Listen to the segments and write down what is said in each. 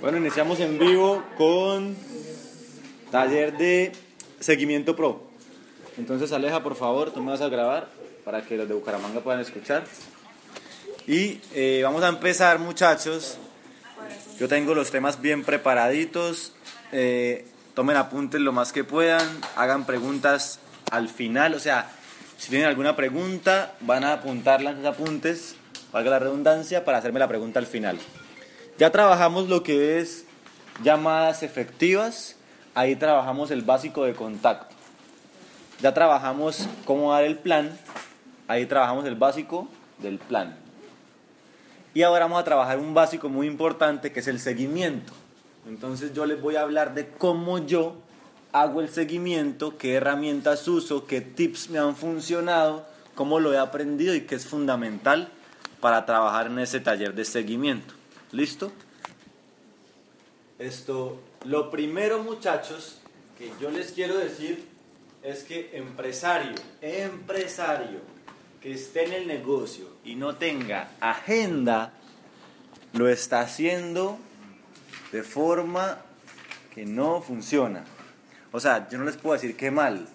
Bueno, iniciamos en vivo con taller de seguimiento pro. Entonces, Aleja, por favor, tú me vas a grabar para que los de Bucaramanga puedan escuchar. Y eh, vamos a empezar, muchachos. Yo tengo los temas bien preparaditos. Eh, tomen apuntes lo más que puedan. Hagan preguntas al final. O sea, si tienen alguna pregunta, van a apuntarla en sus apuntes, valga la redundancia, para hacerme la pregunta al final. Ya trabajamos lo que es llamadas efectivas. Ahí trabajamos el básico de contacto. Ya trabajamos cómo dar el plan. Ahí trabajamos el básico del plan. Y ahora vamos a trabajar un básico muy importante que es el seguimiento. Entonces yo les voy a hablar de cómo yo hago el seguimiento, qué herramientas uso, qué tips me han funcionado, cómo lo he aprendido y qué es fundamental para trabajar en ese taller de seguimiento. ¿Listo? Esto, lo primero muchachos que yo les quiero decir es que empresario, empresario que esté en el negocio y no tenga agenda, lo está haciendo de forma que no funciona. O sea, yo no les puedo decir qué mal,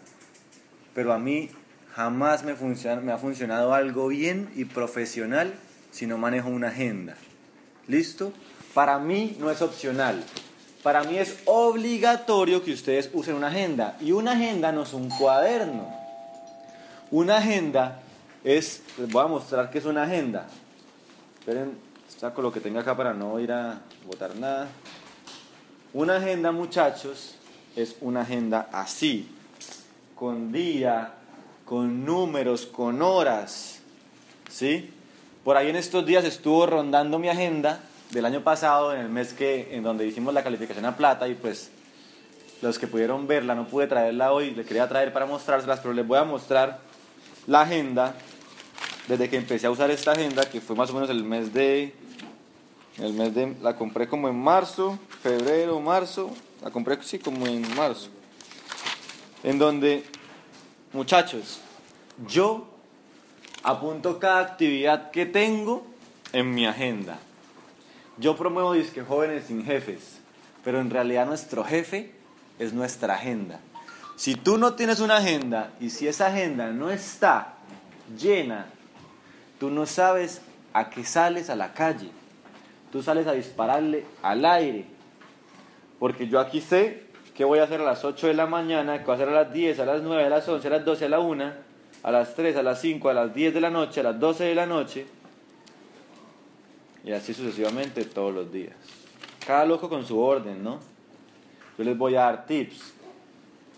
pero a mí jamás me, funciona, me ha funcionado algo bien y profesional si no manejo una agenda. ¿Listo? Para mí no es opcional. Para mí es obligatorio que ustedes usen una agenda. Y una agenda no es un cuaderno. Una agenda es, les voy a mostrar qué es una agenda. Esperen, saco lo que tenga acá para no ir a botar nada. Una agenda, muchachos, es una agenda así, con día, con números, con horas. ¿Sí? Por ahí en estos días estuvo rondando mi agenda del año pasado, en el mes que, en donde hicimos la calificación a plata, y pues los que pudieron verla, no pude traerla hoy, le quería traer para mostrárselas, pero les voy a mostrar la agenda desde que empecé a usar esta agenda, que fue más o menos el mes de, el mes de, la compré como en marzo, febrero, marzo, la compré sí como en marzo, en donde, muchachos, yo apunto cada actividad que tengo en mi agenda. Yo promuevo disque jóvenes sin jefes, pero en realidad nuestro jefe es nuestra agenda. Si tú no tienes una agenda y si esa agenda no está llena, tú no sabes a qué sales a la calle. Tú sales a dispararle al aire. Porque yo aquí sé qué voy a hacer a las 8 de la mañana, qué voy a hacer a las 10, a las 9, a las 11, a las 12, a la 1 a las 3, a las 5, a las 10 de la noche, a las 12 de la noche, y así sucesivamente todos los días. Cada loco con su orden, ¿no? Yo les voy a dar tips.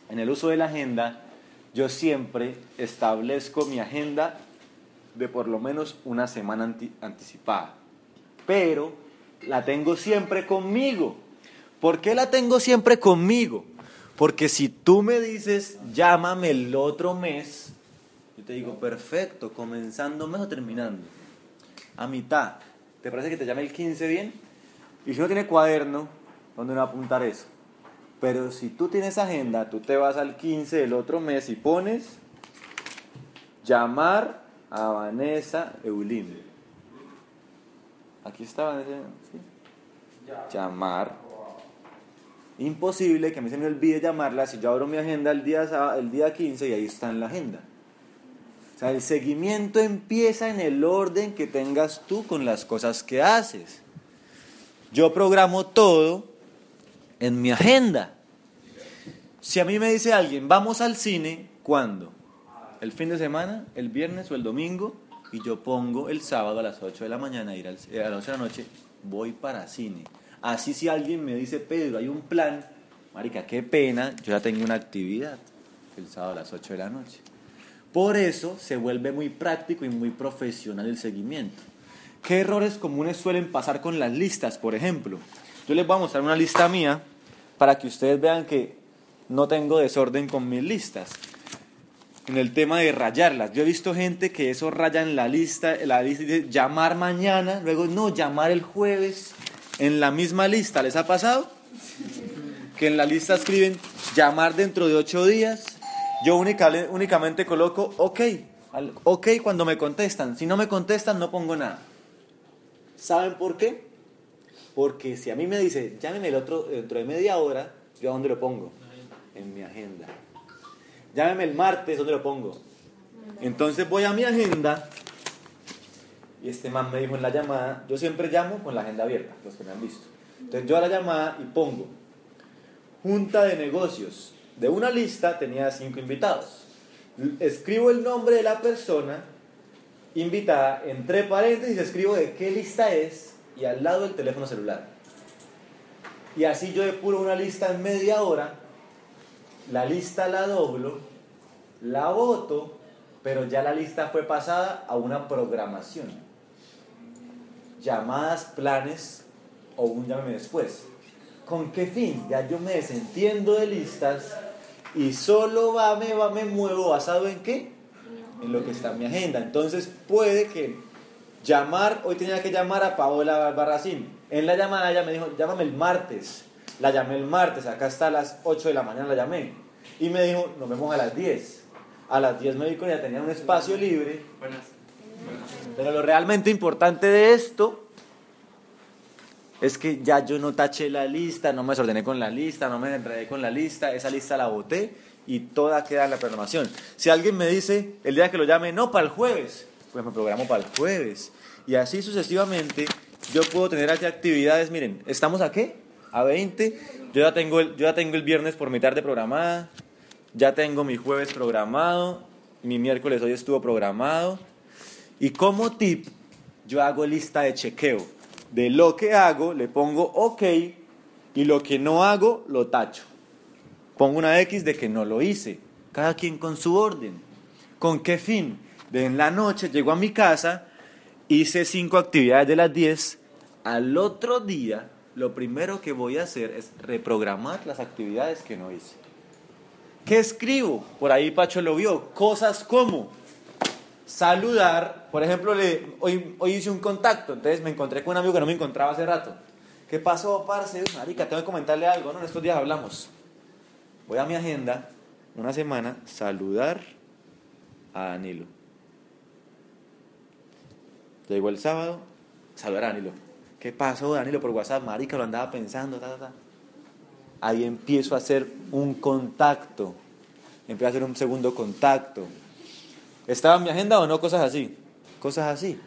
En el uso de la agenda, yo siempre establezco mi agenda de por lo menos una semana anticipada. Pero la tengo siempre conmigo. ¿Por qué la tengo siempre conmigo? Porque si tú me dices, llámame el otro mes, te digo, perfecto, comenzando mes o terminando. A mitad. ¿Te parece que te llame el 15 bien? Y si no tiene cuaderno, ¿dónde va a apuntar eso? Pero si tú tienes agenda, tú te vas al 15 del otro mes y pones llamar a Vanessa Eulín. Aquí está Vanessa. Llamar. Imposible que a mí se me olvide llamarla si yo abro mi agenda el día, el día 15 y ahí está en la agenda. O sea, el seguimiento empieza en el orden que tengas tú con las cosas que haces. Yo programo todo en mi agenda. Si a mí me dice alguien, vamos al cine, ¿cuándo? ¿El fin de semana? ¿El viernes o el domingo? Y yo pongo el sábado a las 8 de la mañana, ir al, a las 8 de la noche, voy para cine. Así si alguien me dice, Pedro, hay un plan, marica, qué pena, yo ya tengo una actividad el sábado a las 8 de la noche. Por eso se vuelve muy práctico y muy profesional el seguimiento. ¿Qué errores comunes suelen pasar con las listas, por ejemplo? Yo les voy a mostrar una lista mía para que ustedes vean que no tengo desorden con mis listas. En el tema de rayarlas. Yo he visto gente que eso raya en la lista, la lista dice llamar mañana, luego no, llamar el jueves. En la misma lista, ¿les ha pasado? Que en la lista escriben llamar dentro de ocho días. Yo únicamente coloco ok, ok cuando me contestan. Si no me contestan, no pongo nada. ¿Saben por qué? Porque si a mí me dice, llámeme el otro dentro de media hora, ¿yo a dónde lo pongo? En mi agenda. Llámeme el martes, ¿dónde lo pongo? Entonces voy a mi agenda y este man me dijo en la llamada, yo siempre llamo con la agenda abierta, los que me han visto. Entonces yo a la llamada y pongo, junta de negocios. De una lista tenía cinco invitados. Escribo el nombre de la persona invitada, entre paréntesis escribo de qué lista es y al lado el teléfono celular. Y así yo depuro una lista en media hora, la lista la doblo, la voto, pero ya la lista fue pasada a una programación. Llamadas, planes o un llámeme después. ¿Con qué fin? Ya yo me desentiendo de listas y solo va, me, va, me muevo basado en qué? En lo que está en mi agenda. Entonces puede que llamar, hoy tenía que llamar a Paola Barracín. En la llamada ella me dijo, llámame el martes. La llamé el martes, acá está a las 8 de la mañana, la llamé. Y me dijo, nos vemos a las 10. A las 10 me dijo, ya tenía un espacio libre. Pero lo realmente importante de esto es que ya yo no taché la lista, no me desordené con la lista, no me enredé con la lista, esa lista la boté y toda queda en la programación. Si alguien me dice el día que lo llame, no, para el jueves, pues me programo para el jueves. Y así sucesivamente yo puedo tener actividades, miren, ¿estamos a qué? A 20. Yo ya tengo el, yo ya tengo el viernes por mi tarde programada, ya tengo mi jueves programado, mi miércoles hoy estuvo programado. Y como tip, yo hago lista de chequeo de lo que hago, le pongo OK y lo que no hago, lo tacho. Pongo una X de que no lo hice. Cada quien con su orden. ¿Con qué fin? De en la noche llego a mi casa, hice cinco actividades de las 10. Al otro día, lo primero que voy a hacer es reprogramar las actividades que no hice. ¿Qué escribo? Por ahí Pacho lo vio. Cosas como saludar, por ejemplo, le, hoy, hice un contacto, entonces me encontré con un amigo que no me encontraba hace rato. ¿Qué pasó, parce? Marica, tengo que comentarle algo, ¿no? En estos días hablamos. Voy a mi agenda, una semana, saludar a Danilo. Llegó el sábado, saludar a Danilo. ¿Qué pasó, Danilo, por WhatsApp? Marica, lo andaba pensando, ta, ta, Ahí empiezo a hacer un contacto. Empiezo a hacer un segundo contacto ¿Estaba en mi agenda o no? Cosas así. Cosas así.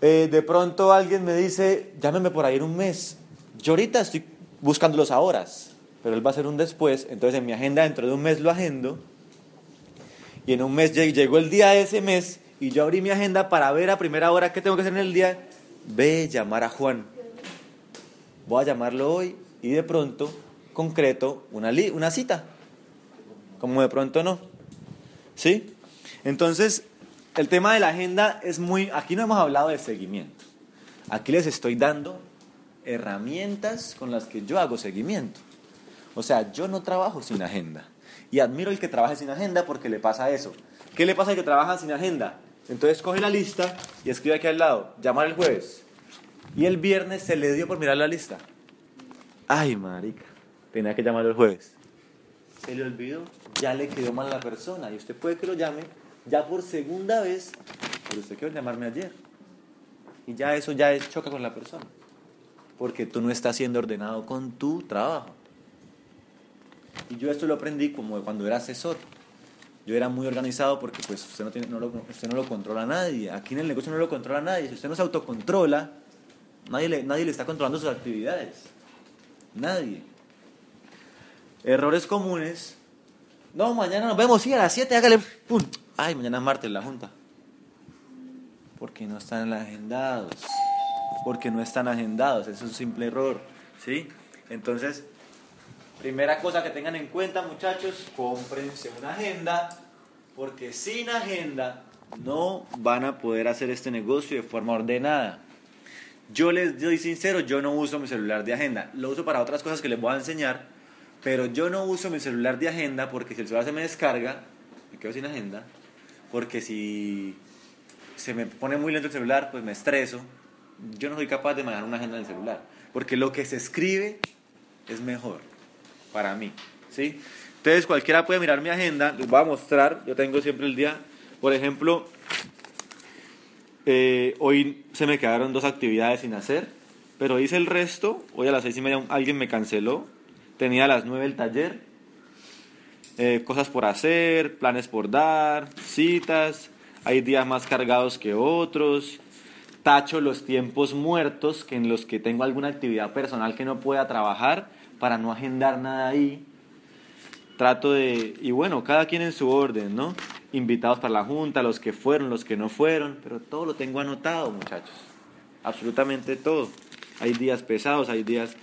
Eh, de pronto alguien me dice, llámeme por ahí en un mes. Yo ahorita estoy buscando los horas, pero él va a ser un después. Entonces en mi agenda dentro de un mes lo agendo. Y en un mes llegó el día de ese mes y yo abrí mi agenda para ver a primera hora qué tengo que hacer en el día. Ve, llamar a Juan. Voy a llamarlo hoy y de pronto concreto una, una cita. Como de pronto no. ¿Sí? Entonces, el tema de la agenda es muy... Aquí no hemos hablado de seguimiento. Aquí les estoy dando herramientas con las que yo hago seguimiento. O sea, yo no trabajo sin agenda. Y admiro el que trabaje sin agenda porque le pasa eso. ¿Qué le pasa al que trabaja sin agenda? Entonces coge la lista y escribe aquí al lado, llamar el jueves. Y el viernes se le dio por mirar la lista. Ay, marica, tenía que llamar el jueves. Se le olvidó ya le quedó mal a la persona. Y usted puede que lo llame ya por segunda vez, pero usted quiere llamarme ayer. Y ya eso ya es choca con la persona. Porque tú no estás siendo ordenado con tu trabajo. Y yo esto lo aprendí como cuando era asesor. Yo era muy organizado porque pues usted no, tiene, no, lo, usted no lo controla a nadie. Aquí en el negocio no lo controla nadie. Si usted no se autocontrola, nadie le, nadie le está controlando sus actividades. Nadie. Errores comunes no, mañana nos vemos, sí, a las 7, hágale. ¡Pum! Ay, mañana es martes la junta. Porque no están agendados. Porque no están agendados. Es un simple error. ¿Sí? Entonces, primera cosa que tengan en cuenta, muchachos, cómprense una agenda. Porque sin agenda no van a poder hacer este negocio de forma ordenada. Yo les doy sincero, yo no uso mi celular de agenda. Lo uso para otras cosas que les voy a enseñar, pero yo no uso mi celular de agenda porque si el celular se me descarga, me quedo sin agenda. Porque si se me pone muy lento el celular, pues me estreso. Yo no soy capaz de manejar una agenda en el celular. Porque lo que se escribe es mejor para mí. ¿sí? Entonces cualquiera puede mirar mi agenda, les voy a mostrar, yo tengo siempre el día, por ejemplo, eh, hoy se me quedaron dos actividades sin hacer, pero hice el resto, hoy a las seis y media alguien me canceló, tenía a las nueve el taller, eh, cosas por hacer, planes por dar, citas, hay días más cargados que otros, tacho los tiempos muertos que en los que tengo alguna actividad personal que no pueda trabajar para no agendar nada ahí. Trato de, y bueno, cada quien en su orden, ¿no? Invitados para la junta, los que fueron, los que no fueron, pero todo lo tengo anotado, muchachos. Absolutamente todo. Hay días pesados, hay días,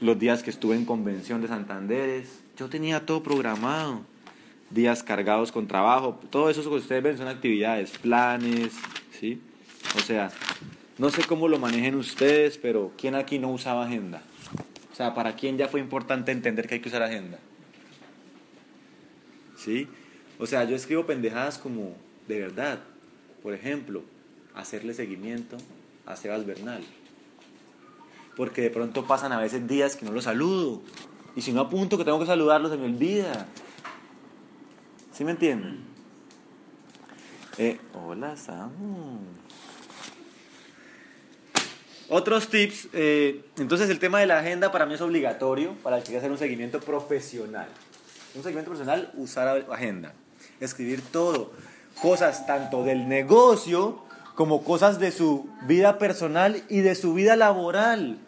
los días que estuve en convención de Santanderes, yo tenía todo programado. Días cargados con trabajo, todo eso que ustedes ven son actividades, planes, ¿sí? O sea, no sé cómo lo manejen ustedes, pero ¿quién aquí no usaba agenda? O sea, ¿para quién ya fue importante entender que hay que usar agenda? ¿Sí? O sea, yo escribo pendejadas como, de verdad, por ejemplo, hacerle seguimiento a Sebas Bernal. Porque de pronto pasan a veces días que no lo saludo. Y si no apunto que tengo que saludarlo, se me olvida. ¿Sí me entienden? Eh, hola, Samu. Otros tips. eh, entonces, el tema de la agenda para mí es obligatorio para el que quiera hacer un seguimiento profesional. Un seguimiento profesional, usar agenda. Escribir todo. Cosas tanto del negocio como cosas de su vida personal y de su vida laboral.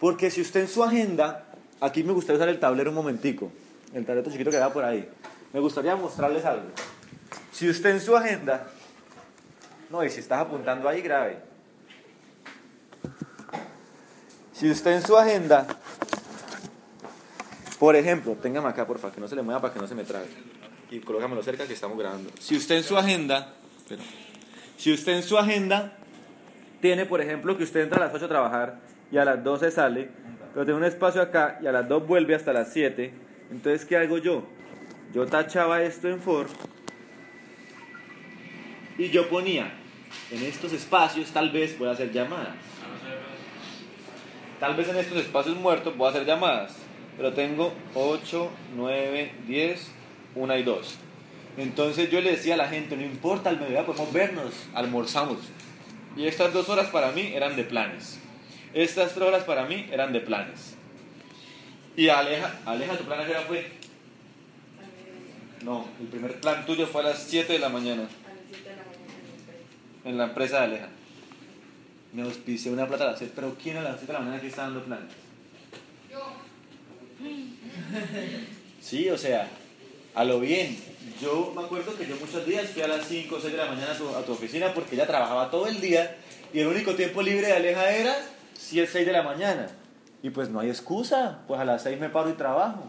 Porque si usted en su agenda, aquí me gustaría usar el tablero un momentico, el tablero chiquito que va por ahí. Me gustaría mostrarles algo. Si usted en su agenda, no, y si estás apuntando ahí, grave. Si usted en su agenda, por ejemplo, téngame acá, porfa, que no se le mueva para que no se me trague. Y colócamelo cerca que estamos grabando. Si usted en su agenda, si usted en su agenda tiene, por ejemplo, que usted entra a las 8 a trabajar y a las 12 sale, pero tiene un espacio acá y a las 2 vuelve hasta las 7, entonces, ¿qué hago yo? Yo tachaba esto en for y yo ponía en estos espacios, tal vez voy a hacer llamadas. Tal vez en estos espacios muertos voy a hacer llamadas, pero tengo 8, 9, 10, 1 y 2. Entonces yo le decía a la gente, no importa, al mediodía podemos vernos, almorzamos. Y estas dos horas para mí eran de planes. Estas tres horas para mí eran de planes. Y Aleja, Aleja, tu plan a hora fue? No, el primer plan tuyo fue a las 7 de la mañana en la empresa de Aleja. Me auspicié una plata a las 7, pero ¿quién a las 7 de la mañana aquí está dando planes? Sí, o sea, a lo bien. Yo me acuerdo que yo muchos días fui a las 5 o 6 de la mañana a tu, a tu oficina porque ella trabajaba todo el día y el único tiempo libre de Aleja era 6 de la mañana. Y pues no hay excusa, pues a las 6 me paro y trabajo.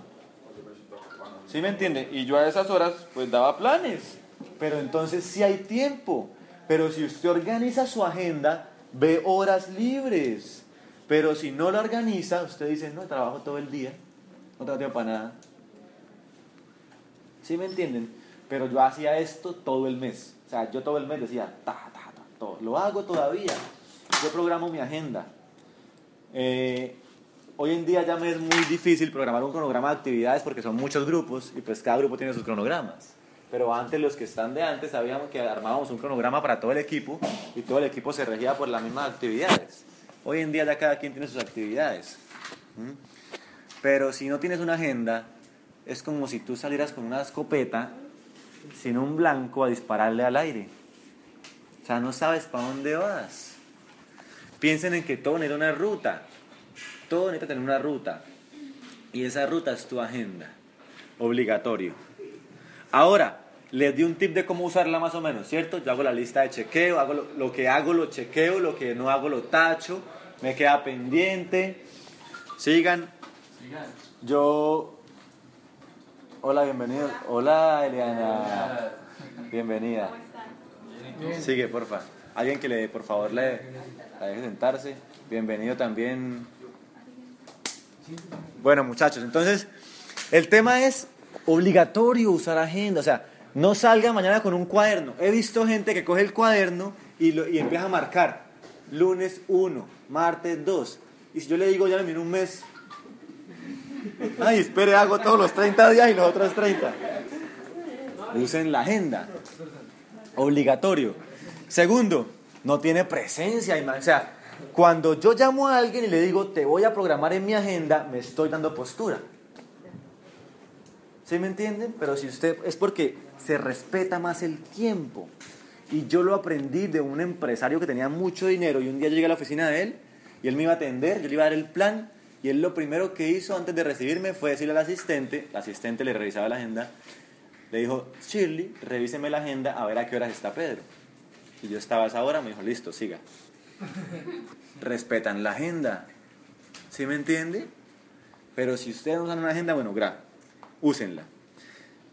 ¿Sí me entiende? Y yo a esas horas pues daba planes. Pero entonces sí hay tiempo. Pero si usted organiza su agenda, ve horas libres. Pero si no la organiza, usted dice, no, trabajo todo el día, no tengo para nada. ¿Sí me entienden? Pero yo hacía esto todo el mes. O sea, yo todo el mes decía, ta, ta, ta, todo. Lo hago todavía. Yo programo mi agenda. Eh, hoy en día ya me es muy difícil programar un cronograma de actividades porque son muchos grupos y pues cada grupo tiene sus cronogramas. Pero antes los que están de antes sabíamos que armábamos un cronograma para todo el equipo y todo el equipo se regía por las mismas actividades. Hoy en día ya cada quien tiene sus actividades. Pero si no tienes una agenda, es como si tú salieras con una escopeta sin un blanco a dispararle al aire. O sea, no sabes para dónde vas. Piensen en que todo necesita una ruta. Todo necesita tener una ruta. Y esa ruta es tu agenda. Obligatorio. Ahora, les di un tip de cómo usarla más o menos, ¿cierto? Yo hago la lista de chequeo, hago lo, lo que hago lo chequeo, lo que no hago lo tacho, me queda pendiente. Sigan. Yo. Hola, bienvenido. Hola, Eliana. Bienvenida. Sigue, porfa. Alguien que le, por favor, le, deje sentarse. Bienvenido también. Bueno, muchachos, entonces, el tema es obligatorio usar agenda. O sea, no salga mañana con un cuaderno. He visto gente que coge el cuaderno y, empieza a marcar. Lunes 1, martes 2. Y si yo le digo, ya en un mes. Ay, espere, hago todos los 30 días y los otros 30. Usen la agenda. Obligatorio. Segundo, no tiene presencia. O sea, cuando yo llamo a alguien y le digo, te voy a programar en mi agenda, me estoy dando postura. ¿Sí me entienden? Pero si usted es porque se respeta más el tiempo. Y yo lo aprendí de un empresario que tenía mucho dinero y un día llegué a la oficina de él y él me iba a atender, yo le iba a dar el plan y él lo primero que hizo antes de recibirme fue decirle al asistente, el asistente le revisaba la agenda, le dijo, Shirley, revíseme la agenda a ver a qué horas está Pedro. Y yo estaba a esa hora, me dijo, listo, siga. Respetan la agenda. ¿Sí me entiende? Pero si ustedes usan una agenda, bueno, gra, úsenla.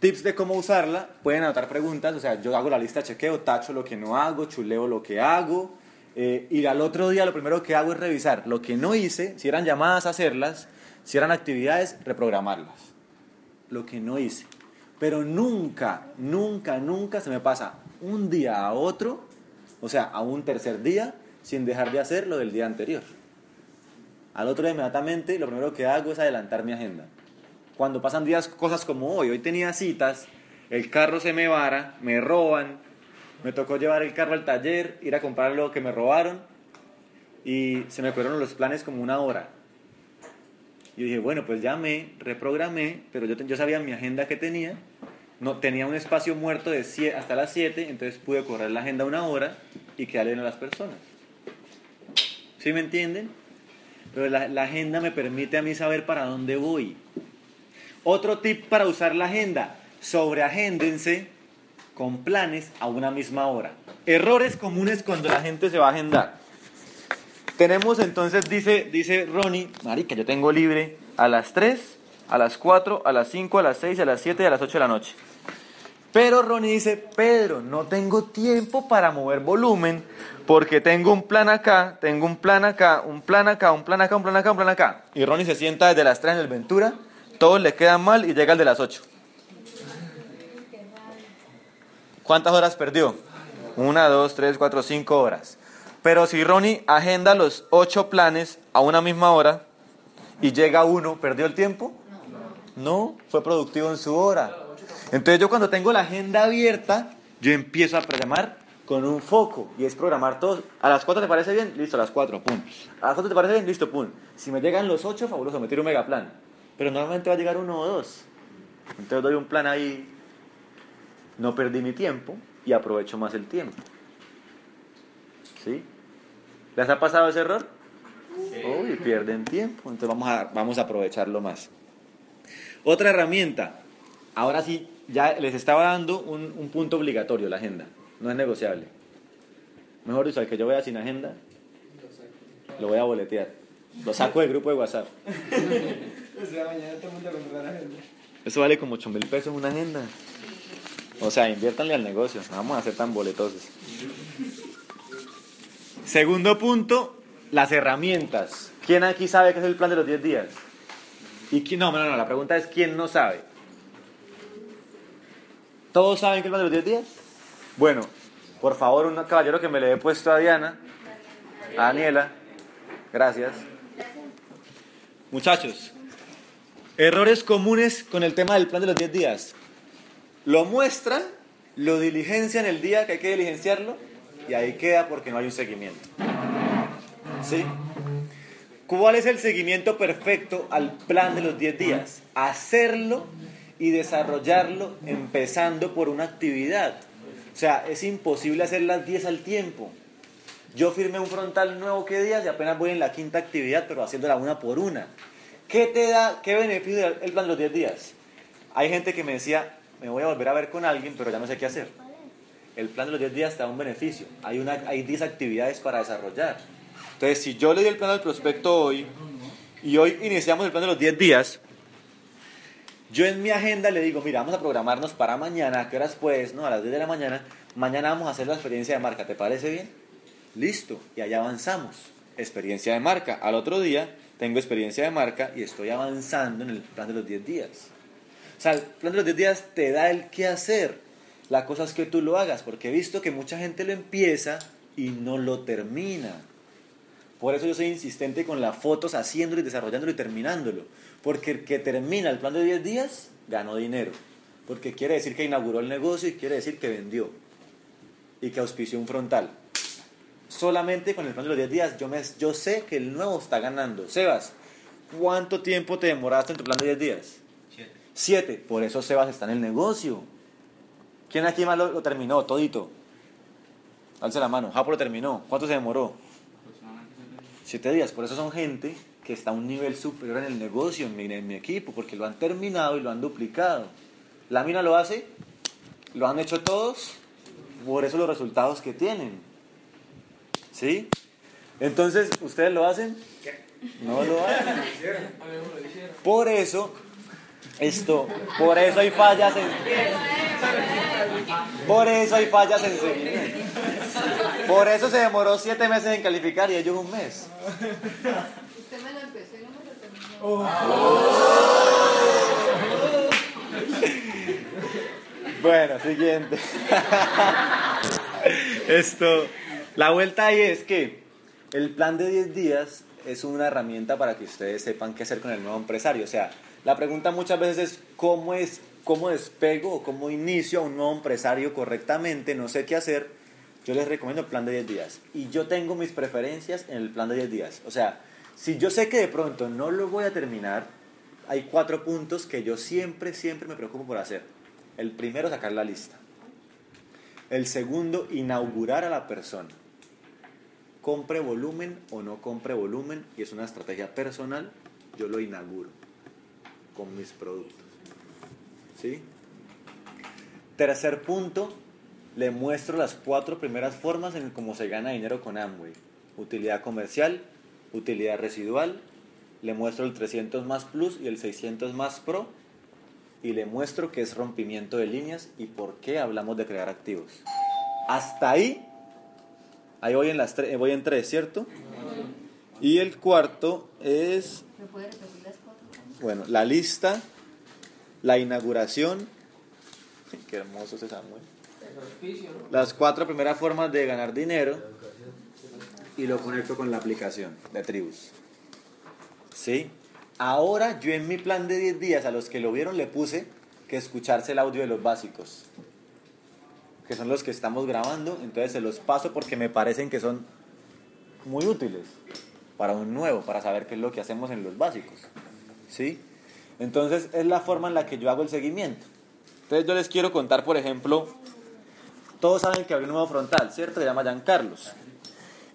Tips de cómo usarla, pueden anotar preguntas, o sea, yo hago la lista, chequeo, tacho lo que no hago, chuleo lo que hago, eh, y al otro día lo primero que hago es revisar lo que no hice, si eran llamadas, hacerlas, si eran actividades, reprogramarlas. Lo que no hice. Pero nunca, nunca, nunca se me pasa un día a otro, o sea, a un tercer día, sin dejar de hacer lo del día anterior. Al otro día inmediatamente lo primero que hago es adelantar mi agenda cuando pasan días, cosas como hoy. Hoy tenía citas, el carro se me vara, me roban, me tocó llevar el carro al taller, ir a comprar lo que me robaron y se me fueron los planes como una hora. Y dije, bueno, pues ya me reprogramé, pero yo, yo sabía mi agenda que tenía, no, tenía un espacio muerto de hasta las 7, entonces pude correr la agenda una hora y quedarle a las personas. ¿Sí me entienden? Pero la, la agenda me permite a mí saber para dónde voy. Otro tip para usar la agenda, sobreagéndense con planes a una misma hora. Errores comunes cuando la gente se va a agendar. Tenemos entonces, dice, dice Ronnie, marica, yo tengo libre a las 3, a las 4, a las 5, a las 6, a las 7 y a las 8 de la noche. Pero Ronnie dice, Pedro, no tengo tiempo para mover volumen porque tengo un plan acá, tengo un plan acá, un plan acá, un plan acá, un plan acá, un plan acá. Y Ronnie se sienta desde las 3 en el Ventura todos le quedan mal y llega el de las 8. ¿Cuántas horas perdió? Una, dos, tres, cuatro, cinco horas. Pero si Ronnie agenda los ocho planes a una misma hora y llega uno, ¿perdió el tiempo? No, fue productivo en su hora. Entonces yo cuando tengo la agenda abierta, yo empiezo a programar con un foco y es programar todos. A las 4 te parece bien, listo, a las 4, pum. A las 4 te parece bien, listo, pum. Si me llegan los 8, fabuloso, me tiro un megaplan. Pero normalmente va a llegar uno o dos. Entonces doy un plan ahí, no perdí mi tiempo y aprovecho más el tiempo. ¿Sí? ¿Les ha pasado ese error? Uy, pierden tiempo, entonces vamos a, vamos a aprovecharlo más. Otra herramienta, ahora sí, ya les estaba dando un, un punto obligatorio, la agenda, no es negociable. Mejor dicho, al que yo vea sin agenda, lo voy a boletear. Lo saco del grupo de WhatsApp. Eso vale como 8 mil pesos una agenda. O sea, inviértanle al negocio. No vamos a ser tan boletosos. Segundo punto, las herramientas. ¿Quién aquí sabe qué es el plan de los 10 días? ¿Y quién, no, no, no, la pregunta es ¿quién no sabe? ¿Todos saben qué es plan de los 10 días? Bueno, por favor, un caballero que me le he puesto a Diana, a Daniela, gracias. Muchachos, errores comunes con el tema del plan de los 10 días. Lo muestran, lo diligencian el día que hay que diligenciarlo y ahí queda porque no hay un seguimiento. ¿Sí? ¿Cuál es el seguimiento perfecto al plan de los 10 días? Hacerlo y desarrollarlo empezando por una actividad. O sea, es imposible hacer las 10 al tiempo. Yo firmé un frontal nuevo que días y apenas voy en la quinta actividad, pero haciéndola una por una. ¿Qué te da, qué beneficio el plan de los 10 días? Hay gente que me decía, me voy a volver a ver con alguien, pero ya no sé qué hacer. El plan de los 10 días te da un beneficio. Hay, una, hay 10 actividades para desarrollar. Entonces, si yo le doy el plan al prospecto hoy y hoy iniciamos el plan de los 10 días, yo en mi agenda le digo, mira, vamos a programarnos para mañana, ¿a qué horas puedes? No, a las 10 de la mañana. Mañana vamos a hacer la experiencia de marca, ¿te parece bien? Listo, y allá avanzamos. Experiencia de marca. Al otro día tengo experiencia de marca y estoy avanzando en el plan de los 10 días. O sea, el plan de los 10 días te da el qué hacer. La cosa es que tú lo hagas, porque he visto que mucha gente lo empieza y no lo termina. Por eso yo soy insistente con las fotos, haciéndolo y desarrollándolo y terminándolo. Porque el que termina el plan de 10 días ganó dinero. Porque quiere decir que inauguró el negocio y quiere decir que vendió. Y que auspició un frontal. Solamente con el plan de los 10 días yo, me, yo sé que el nuevo está ganando. Sebas, ¿cuánto tiempo te demoraste en tu plan de 10 días? Siete. Siete. Por eso Sebas está en el negocio. ¿Quién aquí más lo, lo terminó? Todito. Alce la mano. Japo lo terminó. ¿Cuánto se demoró? Siete días. Siete días. Por eso son gente que está a un nivel superior en el negocio, en mi, en mi equipo, porque lo han terminado y lo han duplicado. La mina lo hace, lo han hecho todos, por eso los resultados que tienen. ¿Sí? Entonces, ¿ustedes lo hacen? No lo hacen. Por eso, esto, por eso hay fallas en. Por eso hay fallas en seguimiento. Por eso se demoró siete meses en calificar y ellos un mes. Usted me lo empezó y no me lo terminó. Bueno, siguiente. Esto, la vuelta ahí es que el plan de 10 días es una herramienta para que ustedes sepan qué hacer con el nuevo empresario. O sea, la pregunta muchas veces es cómo es cómo despego o cómo inicio a un nuevo empresario correctamente, no sé qué hacer. Yo les recomiendo el plan de 10 días. Y yo tengo mis preferencias en el plan de 10 días. O sea, si yo sé que de pronto no lo voy a terminar, hay cuatro puntos que yo siempre, siempre me preocupo por hacer. El primero, sacar la lista. El segundo, inaugurar a la persona. Compre volumen o no compre volumen, y es una estrategia personal, yo lo inauguro con mis productos. ¿Sí? Tercer punto, le muestro las cuatro primeras formas en cómo se gana dinero con Amway. Utilidad comercial, utilidad residual, le muestro el 300 más plus y el 600 más pro y le muestro qué es rompimiento de líneas y por qué hablamos de crear activos. Hasta ahí, ahí voy en, las tre- voy en tres, ¿cierto? Y el cuarto es, ¿Me puede repetir las cuatro? bueno, la lista, la inauguración, qué hermoso ese Samuel, las cuatro primeras formas de ganar dinero y lo conecto con la aplicación de Tribus. ¿Sí? Ahora yo en mi plan de 10 días a los que lo vieron le puse que escucharse el audio de los básicos, que son los que estamos grabando, entonces se los paso porque me parecen que son muy útiles para un nuevo, para saber qué es lo que hacemos en los básicos. ¿Sí? Entonces es la forma en la que yo hago el seguimiento. Entonces yo les quiero contar, por ejemplo, todos saben que abrió un nuevo frontal, ¿cierto? Se llama Giancarlos.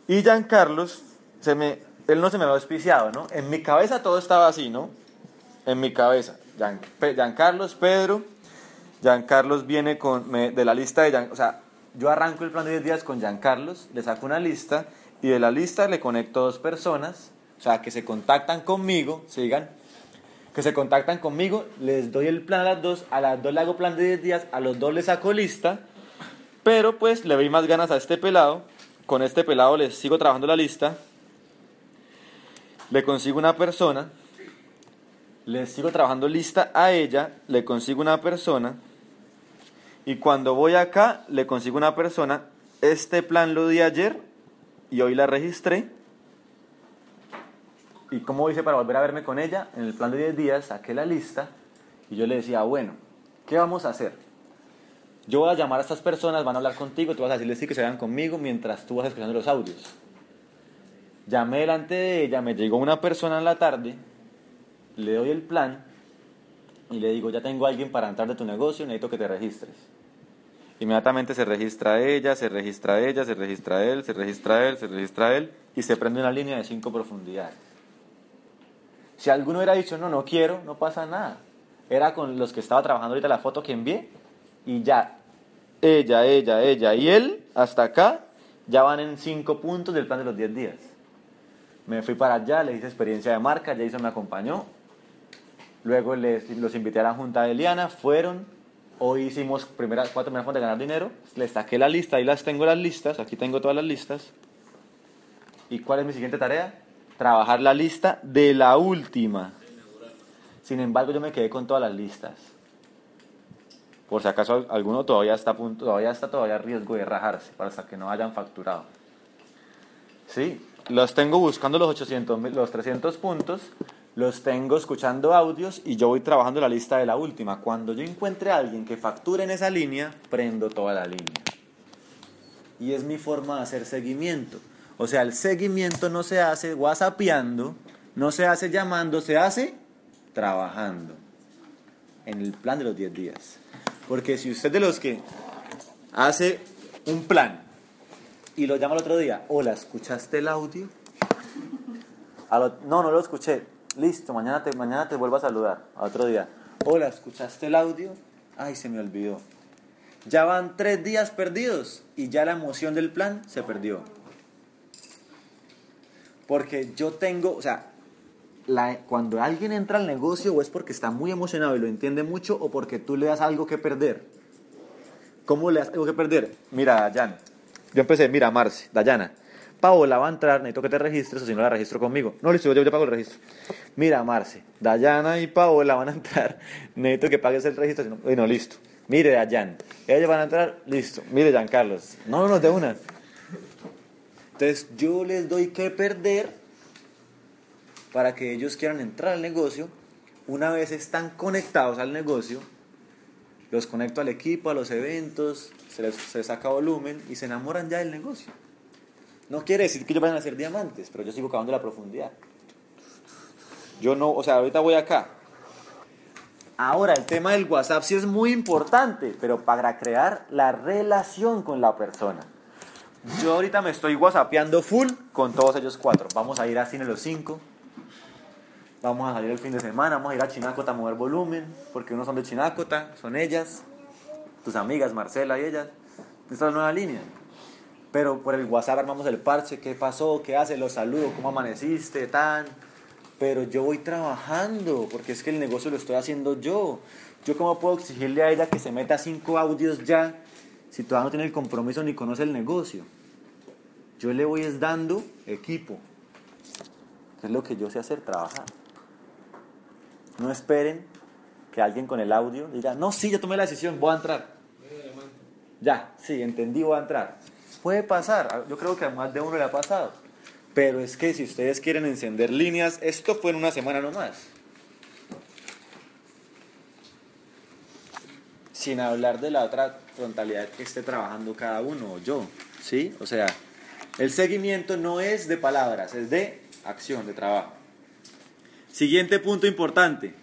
Y Giancarlos, se me, él no se me había auspiciado, ¿no? En mi cabeza todo estaba así, ¿no? En mi cabeza. Giancarlos, Pedro. Giancarlos viene con, me- de la lista de Gian, o sea, yo arranco el plan de 10 días con Giancarlos, le saco una lista y de la lista le conecto dos personas, o sea, que se contactan conmigo, sigan, que se contactan conmigo, les doy el plan a las dos, a las dos le hago plan de 10 días, a los dos les saco lista, pero pues le doy más ganas a este pelado, con este pelado les sigo trabajando la lista, le consigo una persona, le sigo trabajando lista a ella, le consigo una persona, y cuando voy acá, le consigo una persona, este plan lo di ayer y hoy la registré. ¿Y cómo hice para volver a verme con ella? En el plan de 10 días saqué la lista y yo le decía, bueno, ¿qué vamos a hacer? Yo voy a llamar a estas personas, van a hablar contigo, tú vas a decirles sí que se vean conmigo mientras tú vas escuchando los audios. Llamé delante de ella, me llegó una persona en la tarde, le doy el plan y le digo, ya tengo a alguien para entrar de tu negocio, necesito que te registres. Inmediatamente se registra ella, se registra ella, se registra él, se registra él, se registra él y se prende una línea de cinco profundidades. Si alguno hubiera dicho, no, no quiero, no pasa nada. Era con los que estaba trabajando ahorita la foto que envié y ya, ella, ella, ella y él, hasta acá, ya van en cinco puntos del plan de los 10 días. Me fui para allá, le hice experiencia de marca, Jason me acompañó. Luego les, los invité a la junta de Eliana, fueron. Hoy hicimos primeras, cuatro primeras formas de ganar dinero. Les saqué la lista, ahí las tengo las listas, aquí tengo todas las listas. ¿Y cuál es mi siguiente tarea? Trabajar la lista de la última. Sin embargo, yo me quedé con todas las listas. Por si acaso alguno todavía está a punto, todavía está todavía a riesgo de rajarse para hasta que no hayan facturado. Sí, los tengo buscando los 800, mil- los 300 puntos, los tengo escuchando audios y yo voy trabajando la lista de la última. Cuando yo encuentre a alguien que facture en esa línea, prendo toda la línea. Y es mi forma de hacer seguimiento. O sea, el seguimiento no se hace whatsappeando, no se hace llamando, se hace trabajando en el plan de los 10 días. Porque si usted de los que hace un plan y lo llama el otro día, hola, ¿escuchaste el audio? Al no, no lo escuché. Listo, mañana te, mañana te vuelvo a saludar. Al otro día, hola, ¿escuchaste el audio? Ay, se me olvidó. Ya van tres días perdidos y ya la emoción del plan se perdió. Porque yo tengo, o sea, la- cuando alguien entra al negocio o es porque está muy emocionado y lo entiende mucho o porque tú le das algo que perder. ¿Cómo le das algo que perder? Mira, Dayan. Yo empecé, mira, Marce, Dayana. Paola va a entrar, necesito que te registres o si no la registro conmigo. No, listo, yo, yo pago el registro. Mira, Marce, Dayana y Paola van a entrar, necesito que pagues el registro. Si no, bueno, listo. Mire, Dayan, ellos van a entrar, listo. Mire, Giancarlos. No, no, no, de una. Entonces, yo les doy que perder para que ellos quieran entrar al negocio. Una vez están conectados al negocio, los conecto al equipo, a los eventos, se les, se les saca volumen y se enamoran ya del negocio. No quiere decir que ellos vayan a ser diamantes, pero yo sigo cavando la profundidad. Yo no, o sea, ahorita voy acá. Ahora, el tema del WhatsApp sí es muy importante, pero para crear la relación con la persona. Yo ahorita me estoy whatsappeando full con todos ellos cuatro. Vamos a ir a cine los cinco. Vamos a salir el fin de semana, vamos a ir a Chinácota a mover volumen, porque unos son de Chinácota, son ellas, tus amigas, Marcela y ellas. Esta es la nueva línea. Pero por el WhatsApp armamos el parche, qué pasó, qué hace, los saludo, cómo amaneciste, tan. Pero yo voy trabajando, porque es que el negocio lo estoy haciendo yo. Yo cómo puedo exigirle a ella que se meta cinco audios ya, si todavía no tiene el compromiso ni conoce el negocio. Yo le voy es dando equipo, es lo que yo sé hacer, trabajar. No esperen que alguien con el audio diga, no, sí, ya tomé la decisión, voy a entrar. Ya, sí, entendí, voy a entrar. Puede pasar, yo creo que a más de uno le ha pasado. Pero es que si ustedes quieren encender líneas, esto fue en una semana nomás. Sin hablar de la otra frontalidad que esté trabajando cada uno o yo. ¿Sí? O sea, el seguimiento no es de palabras, es de acción, de trabajo. Siguiente punto importante.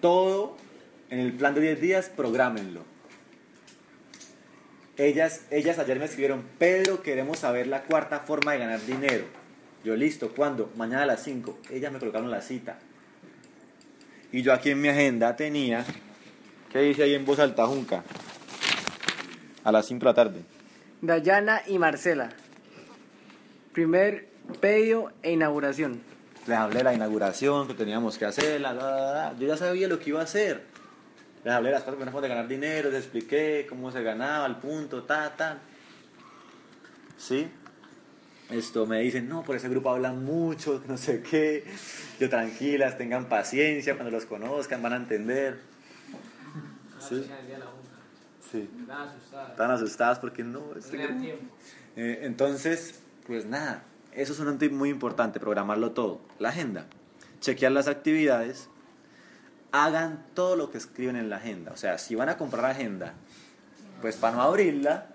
Todo en el plan de 10 días, prográmenlo. Ellas, ellas ayer me escribieron, Pedro, queremos saber la cuarta forma de ganar dinero. Yo, listo, ¿cuándo? Mañana a las 5. Ellas me colocaron la cita. Y yo aquí en mi agenda tenía, ¿qué dice ahí en voz alta, Junca? A las 5 de la tarde. Dayana y Marcela. Primer pedido e inauguración. Les hablé de la inauguración que teníamos que hacer, la, la, la, yo ya sabía lo que iba a hacer. Les hablé de las cuatro formas de ganar dinero, les expliqué cómo se ganaba, el punto, ta, ta. ¿Sí? Esto me dicen, no, por ese grupo hablan mucho, no sé qué. Yo tranquilas, tengan paciencia, cuando los conozcan van a entender. Sí. Sí. Están asustadas porque no. este grupo- Eh, entonces, pues nada, eso es un tip muy importante, programarlo todo. La agenda, chequear las actividades, hagan todo lo que escriben en la agenda. O sea, si van a comprar agenda, pues para no abrirla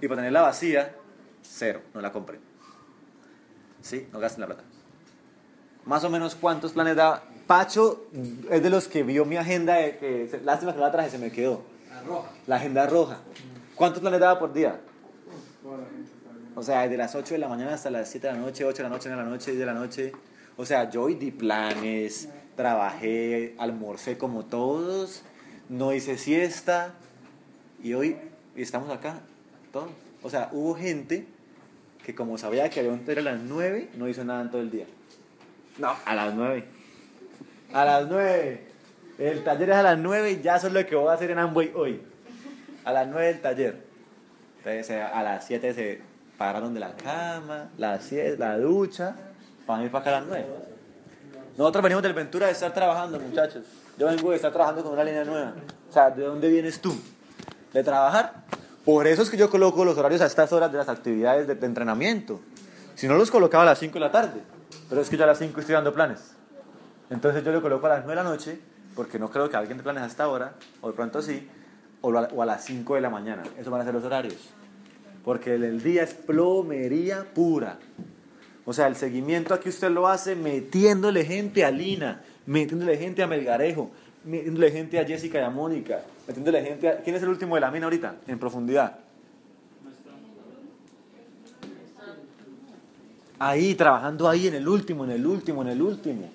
y para tenerla vacía, cero, no la compren. ¿Sí? No gasten la plata. Más o menos cuántos planes da. Pacho es de los que vio mi agenda, de que, lástima que no la traje, se me quedó. La roja. La agenda roja. ¿Cuántos planes daba por día? O sea, desde las 8 de la mañana hasta las 7 de la noche, 8 de la noche, 9 de la noche, 10 de la noche. O sea, yo hoy di planes, trabajé, almorcé como todos, no hice siesta y hoy estamos acá todos. O sea, hubo gente que como sabía que había un a las 9, no hizo nada en todo el día. No, a las 9. A las 9. El taller es a las 9 y ya eso es lo que voy a hacer en Amway hoy. A las 9 del taller. Entonces a las 7 se pararon de la cama, las 7, la ducha, para ir para acá a las 9. Nosotros venimos del Ventura de estar trabajando, muchachos. Yo vengo de estar trabajando con una línea nueva. O sea, ¿de dónde vienes tú? ¿De trabajar? Por eso es que yo coloco los horarios a estas horas de las actividades de, entrenamiento. Si no los colocaba a las 5 de la tarde. Pero es que yo a las 5 estoy dando planes. Entonces yo le coloco a las 9 de la noche, porque no creo que alguien de planes hasta ahora, o de pronto sí, o a, o a las 5 de la mañana. Esos van a ser los horarios. Porque el, día es plomería pura. O sea, el seguimiento aquí usted lo hace metiéndole gente a Lina, metiéndole gente a Melgarejo, metiéndole gente a Jessica y a Mónica, metiéndole gente a... ¿Quién es el último de la mina ahorita? En profundidad. Ahí, trabajando ahí en el último, en el último, en el último.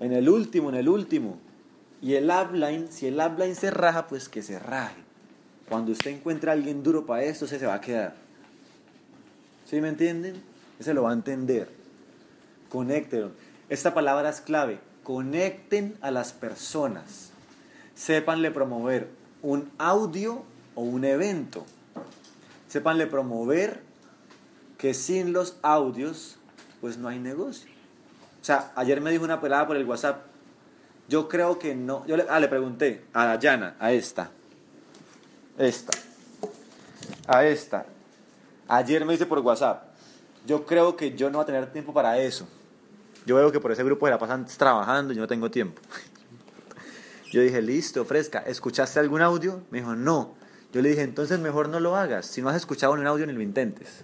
En el último, en el último. Y el upline, si el upline se raja, pues que se raje. Cuando usted encuentra a alguien duro para esto, se va a quedar. ¿Sí me entienden? Ese lo va a entender. Conecten. Esta palabra es clave. Conecten a las personas. Sépanle promover un audio o un evento. Sépanle promover que sin los audios, pues no hay negocio. O sea, ayer me dijo una pelada por el WhatsApp. Yo creo que no. Yo le, ah, le pregunté a Dayana, a esta. Esta. A esta. Ayer me dice por WhatsApp. Yo creo que yo no voy a tener tiempo para eso. Yo veo que por ese grupo se la pasan trabajando y yo no tengo tiempo. Yo dije, listo, fresca. ¿Escuchaste algún audio? Me dijo, no. Yo le dije, entonces mejor no lo hagas. Si no has escuchado un audio, ni lo intentes.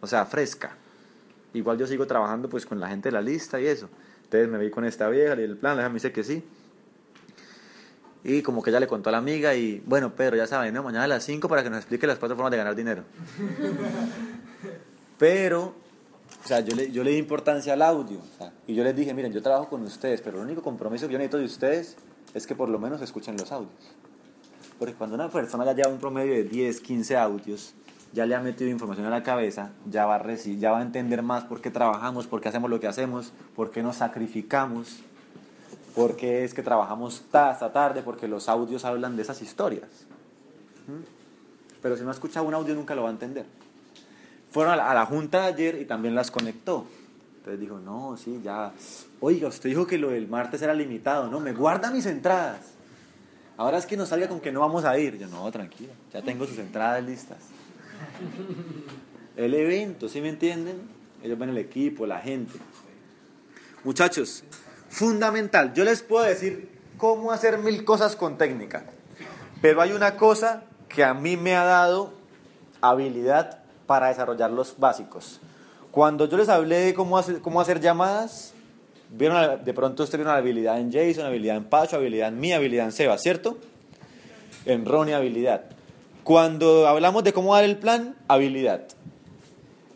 O sea, fresca. Igual yo sigo trabajando pues con la gente de la lista y eso. Entonces me vi con esta vieja y el plan, ella me dice que sí. Y como que ella le contó a la amiga y, bueno, Pedro, ya saben, ¿no? Mañana a las 5 para que nos explique las cuatro formas de ganar dinero. Pero, o sea, yo le, yo le di importancia al audio. o sea, y yo les dije, miren, yo trabajo con ustedes, pero el único compromiso que yo necesito de ustedes es que por lo menos escuchen los audios. Porque cuando una persona ya lleva un promedio de 10, 15 audios, ya le ha metido información a la cabeza, ya va a, reci- ya va a entender más por qué trabajamos, por qué hacemos lo que hacemos, por qué nos sacrificamos, por qué es que trabajamos ta- hasta tarde, porque los audios hablan de esas historias. ¿Mm? Pero si no ha un audio nunca lo va a entender. Fueron a la, junta ayer y también las conectó. Entonces dijo, no, sí, ya. Oiga, usted dijo que lo del martes era limitado, ¿no? Me guarda mis entradas. Ahora es que nos salga con que no vamos a ir. Yo, no, tranquilo, ya tengo sus entradas listas. El evento, ¿sí me entienden? Ellos ven el equipo, la gente. Muchachos, fundamental. Yo les puedo decir cómo hacer mil cosas con técnica. Pero hay una cosa que a mí me ha dado habilidad para desarrollar los básicos. Cuando yo les hablé de cómo hacer, cómo hacer llamadas, vieron de pronto ustedes vieron la habilidad en Jason, habilidad en Pacho, habilidad en mí, habilidad en Seba, ¿cierto? En Ronnie, habilidad. Cuando hablamos de cómo dar el plan, habilidad.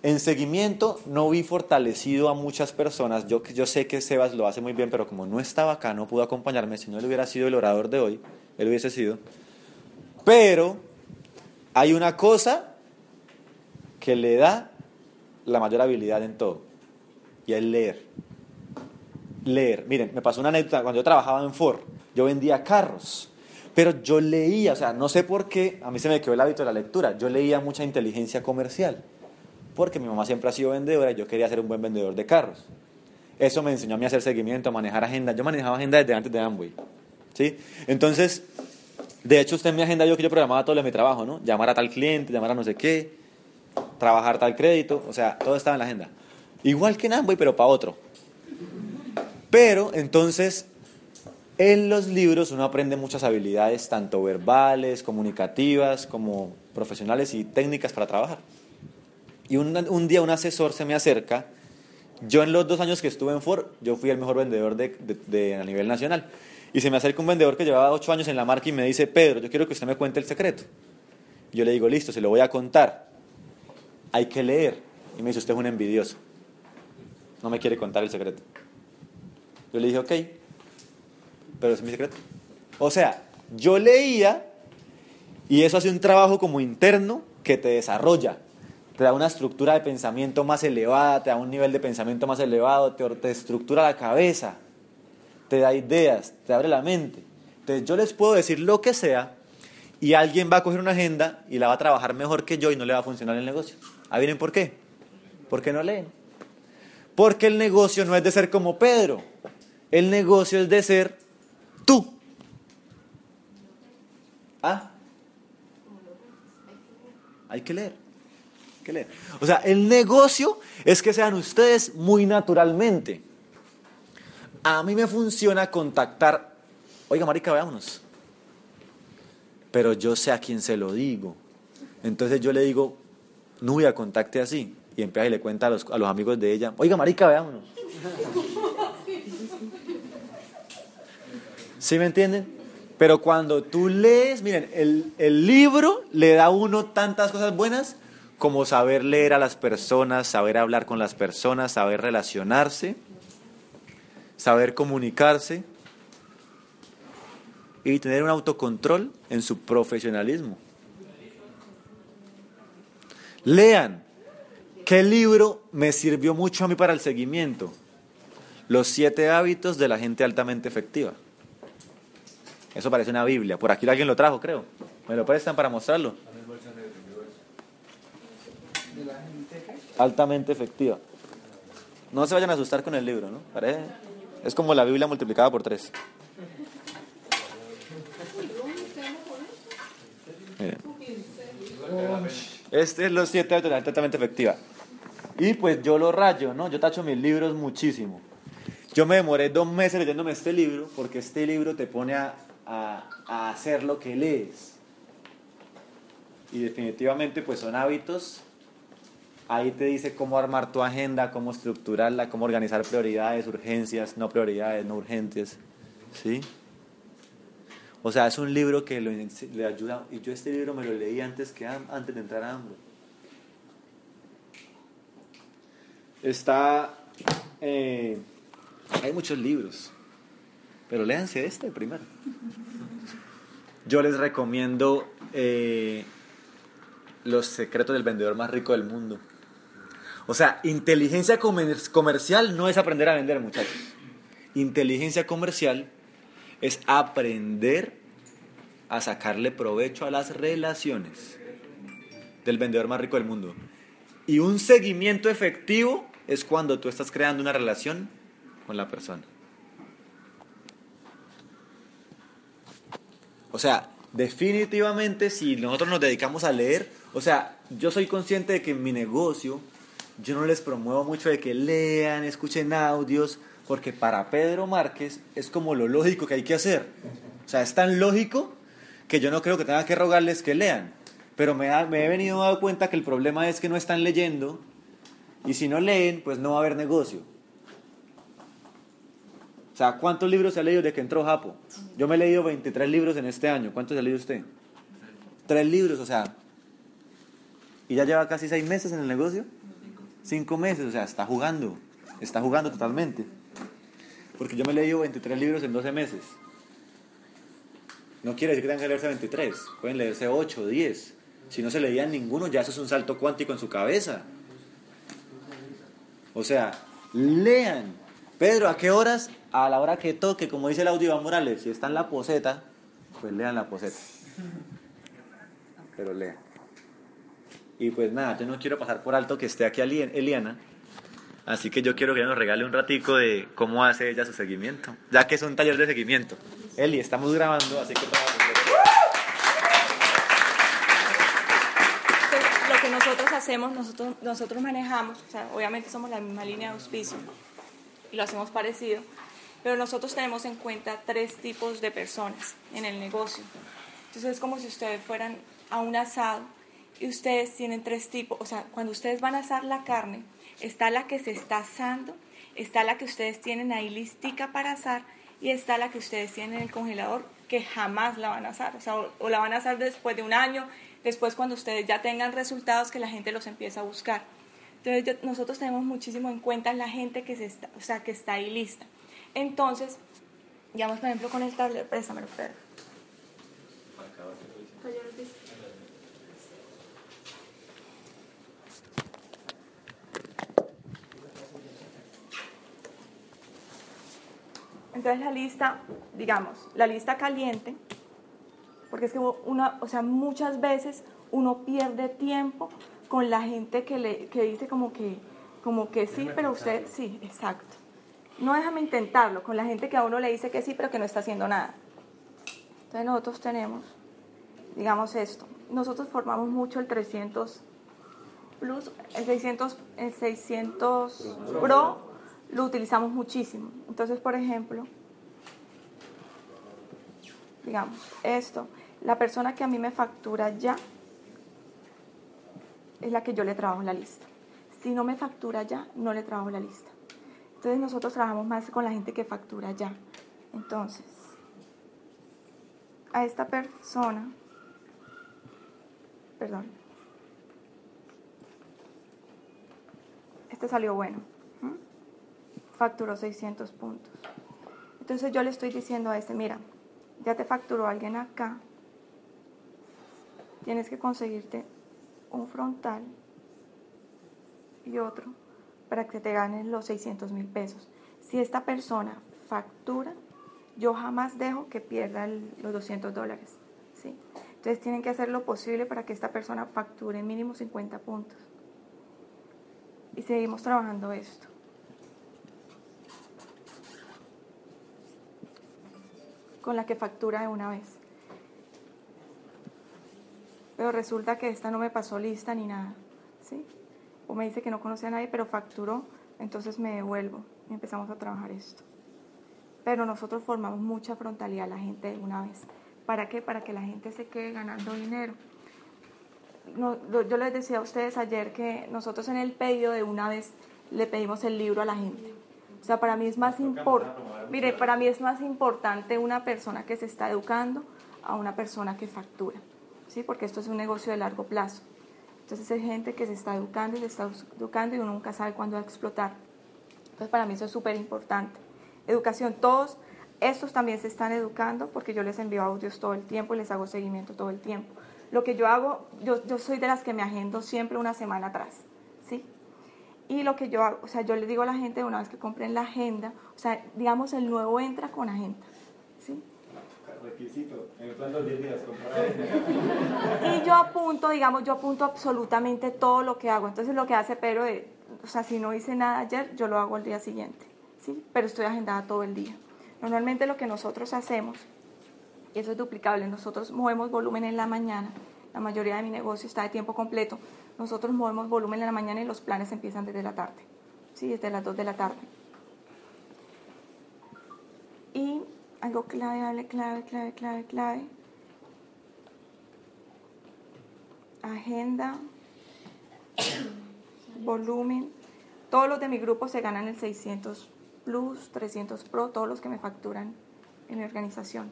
En seguimiento no vi fortalecido a muchas personas. Yo, yo sé que Sebas lo hace muy bien, pero como no estaba acá, no pudo acompañarme. Si no él hubiera sido el orador de hoy, él hubiese sido. Pero hay una cosa que le da la mayor habilidad en todo, y es leer. Leer. Miren, me pasó una anécdota cuando yo trabajaba en Ford, yo vendía carros, pero yo leía, o sea, no sé por qué, a mí se me quedó el hábito de la lectura, yo leía mucha inteligencia comercial, porque mi mamá siempre ha sido vendedora y yo quería ser un buen vendedor de carros. Eso me enseñó a mí a hacer seguimiento, a manejar agenda. Yo manejaba agenda desde antes de Amway. ¿sí? Entonces, de hecho, usted en mi agenda yo que yo programaba todo lo de mi trabajo, ¿no? Llamar a tal cliente, llamar a no sé qué, trabajar tal crédito, o sea, todo estaba en la agenda. Igual que en Amway, pero para otro. Pero entonces, en los libros uno aprende muchas habilidades, tanto verbales, comunicativas, como profesionales y técnicas para trabajar. Y un, día un asesor se me acerca. Yo en los dos años que estuve en Ford, yo fui el mejor vendedor de, de- de- a nivel nacional. Y se me acerca un vendedor que llevaba ocho años en la marca y me dice, Pedro, yo quiero que usted me cuente el secreto. Yo le digo, listo, se lo voy a contar. Hay que leer. Y me dice, usted es un envidioso. No me quiere contar el secreto. Yo le dije, ok, pero es mi secreto. O sea, yo leía y eso hace un trabajo como interno que te desarrolla. Te da una estructura de pensamiento más elevada, te da un nivel de pensamiento más elevado, te, estructura la cabeza, te da ideas, te abre la mente. Entonces yo les puedo decir lo que sea y alguien va a coger una agenda y la va a trabajar mejor que yo y no le va a funcionar el negocio. ¿Ah, vienen por qué? Porque no leen. Porque el negocio no es de ser como Pedro. El negocio es de ser tú. ¿Ah? Hay que leer. Leer. O sea, el negocio es que sean ustedes muy naturalmente. A mí me funciona contactar. Oiga, marica, veámonos. Pero yo sé a quién se lo digo. Entonces yo le digo, Nubia, contacte así. Y empieza y le cuenta a los, a los amigos de ella, oiga, marica, veámonos. ¿Sí me entienden? Pero cuando tú lees, miren, el, el libro le da a uno tantas cosas buenas como saber leer a las personas, saber hablar con las personas, saber relacionarse, saber comunicarse y tener un autocontrol en su profesionalismo. Lean. ¿Qué libro me sirvió mucho a mí para el seguimiento? Los siete hábitos de la gente altamente efectiva. Eso parece una Biblia. Por aquí alguien lo trajo, creo. ¿Me lo prestan para mostrarlo? Altamente efectiva. No se vayan a asustar con el libro, ¿no? Parece, es como la Biblia multiplicada por tres. Este es los siete hábitos altamente efectiva. Y pues yo lo rayo, ¿no? Yo tacho mis libros muchísimo. Yo me demoré dos meses leyéndome este libro porque este libro te pone a, a, a hacer lo que lees. Y definitivamente pues son hábitos. Ahí te dice cómo armar tu agenda, cómo estructurarla, cómo organizar prioridades, urgencias, no prioridades, no urgentes. ¿Sí? O sea, es un libro que lo, le ayuda. Y yo este libro me lo leí antes, que, antes de entrar a hambre. Está. Eh, hay muchos libros, pero léanse este primero. Yo les recomiendo eh, Los secretos del vendedor más rico del mundo. O sea, inteligencia comer comercial no es aprender a vender, muchachos. Inteligencia comercial es aprender a sacarle provecho a las relaciones del vendedor más rico del mundo. Y un seguimiento efectivo es cuando tú estás creando una relación con la persona. O sea, definitivamente si nosotros nos dedicamos a leer, o sea, yo soy consciente de que mi negocio yo no les promuevo mucho de que lean, escuchen audios, porque para Pedro Márquez es como lo lógico que hay que hacer. O sea, es tan lógico que yo no creo que tenga que rogarles que lean. Pero me, da, me he venido dando cuenta que el problema es que no están leyendo y si no leen, pues no va a haber negocio. O sea, ¿cuántos libros se ha leído desde que entró Japo? Yo me he leído 23 libros en este año. ¿Cuántos ha leído usted? Tres libros, o sea. ¿Y ya lleva casi seis meses en el negocio? Cinco meses, o sea, está jugando. Está jugando totalmente. Porque yo me he leído 23 libros en 12 meses. No quiere decir que tengan que leerse 23. Pueden leerse 8 o 10. Si no se leían ninguno, ya eso es un salto cuántico en su cabeza. O sea, lean. Pedro, ¿a qué horas? A la hora que toque, como dice el audio Iván Morales. Si está en la poseta, pues lean la poseta. Pero lean. Y pues nada, yo no quiero pasar por alto que esté aquí Eliana. Así que yo quiero que ella nos regale un ratico de cómo hace ella su seguimiento. Ya que es un taller de seguimiento. Eli, estamos grabando, así que Lo que nosotros hacemos, nosotros, nosotros manejamos, o sea, obviamente somos la misma línea de auspicio y lo hacemos parecido, pero nosotros tenemos en cuenta tres tipos de personas en el negocio. Entonces es como si ustedes fueran a un asado ustedes tienen tres tipos, o sea, cuando ustedes van a asar la carne, está la que se está asando, está la que ustedes tienen ahí listica para asar y está la que ustedes tienen en el congelador que jamás la van a asar, o sea, o, la van a asar después de un año, después cuando ustedes ya tengan resultados que la gente los empieza a buscar. Entonces nosotros tenemos muchísimo en cuenta la gente que, se está, o sea, que está ahí lista. Entonces, digamos por ejemplo con el tablero, préstamelo, Pedro. Entonces la lista, digamos, la lista caliente, porque es que una, o sea, muchas veces uno pierde tiempo con la gente que, le, que dice como que, como que sí, pero usted sí, exacto. No déjame intentarlo con la gente que a uno le dice que sí, pero que no está haciendo nada. Entonces nosotros tenemos, digamos esto, nosotros formamos mucho el 300 Plus, el 600, el 600 Pro lo utilizamos muchísimo. Entonces, por ejemplo, digamos, esto, la persona que a mí me factura ya es la que yo le trabajo la lista. Si no me factura ya, no le trabajo la lista. Entonces nosotros trabajamos más con la gente que factura ya. Entonces, a esta persona, perdón, este salió bueno, facturó 600 puntos. Entonces yo le estoy diciendo a este, mira, ya te facturó alguien acá, tienes que conseguirte un frontal y otro para que te ganen los 600 mil pesos. Si esta persona factura, yo jamás dejo que pierda los 200 dólares. ¿sí? Entonces tienen que hacer lo posible para que esta persona facture mínimo 50 puntos. Y seguimos trabajando esto. Con la que factura de una vez. Pero resulta que esta no me pasó lista ni nada. ¿sí? O me dice que no conoce a nadie, pero facturó, entonces me devuelvo y empezamos a trabajar esto. Pero nosotros formamos mucha frontalidad a la gente de una vez. ¿Para qué? Para que la gente se quede ganando dinero. yo les decía a ustedes ayer que nosotros en el pedido de una vez le pedimos el libro a la gente. O sea, para mí es más importante, mire, para mí es más importante una persona que se está educando a una persona que factura. ¿sí? porque esto es un negocio de largo plazo. Entonces hay gente que se está educando y se está educando y uno nunca sabe cuándo va a explotar. Entonces para mí eso es súper importante. Educación, todos estos también se están educando porque yo les envío audios todo el tiempo y les hago seguimiento todo el tiempo. Lo que yo hago, yo, yo soy de las que me agendo siempre una semana atrás. Y lo que yo hago, o sea, yo le digo a la gente una vez que compren la agenda, o sea, digamos, el nuevo entra con agenda, ¿sí? requisito. En el 10 días, Y yo apunto, digamos, yo apunto absolutamente todo lo que hago. Entonces lo que hace Pero, o sea, si no hice nada ayer, yo lo hago el día siguiente. ¿sí? Pero estoy agendada todo el día. Normalmente lo que nosotros hacemos, y eso es duplicable, nosotros movemos volumen en la mañana. La mayoría de mi negocio está de tiempo completo. Nosotros movemos volumen en la mañana y los planes empiezan desde la tarde. Sí, desde las 2 de la tarde. Y algo clave, clave, clave, clave, clave. Agenda, volumen. Todos los de mi grupo se ganan el 600 Plus, 300 Pro, todos los que me facturan en mi organización.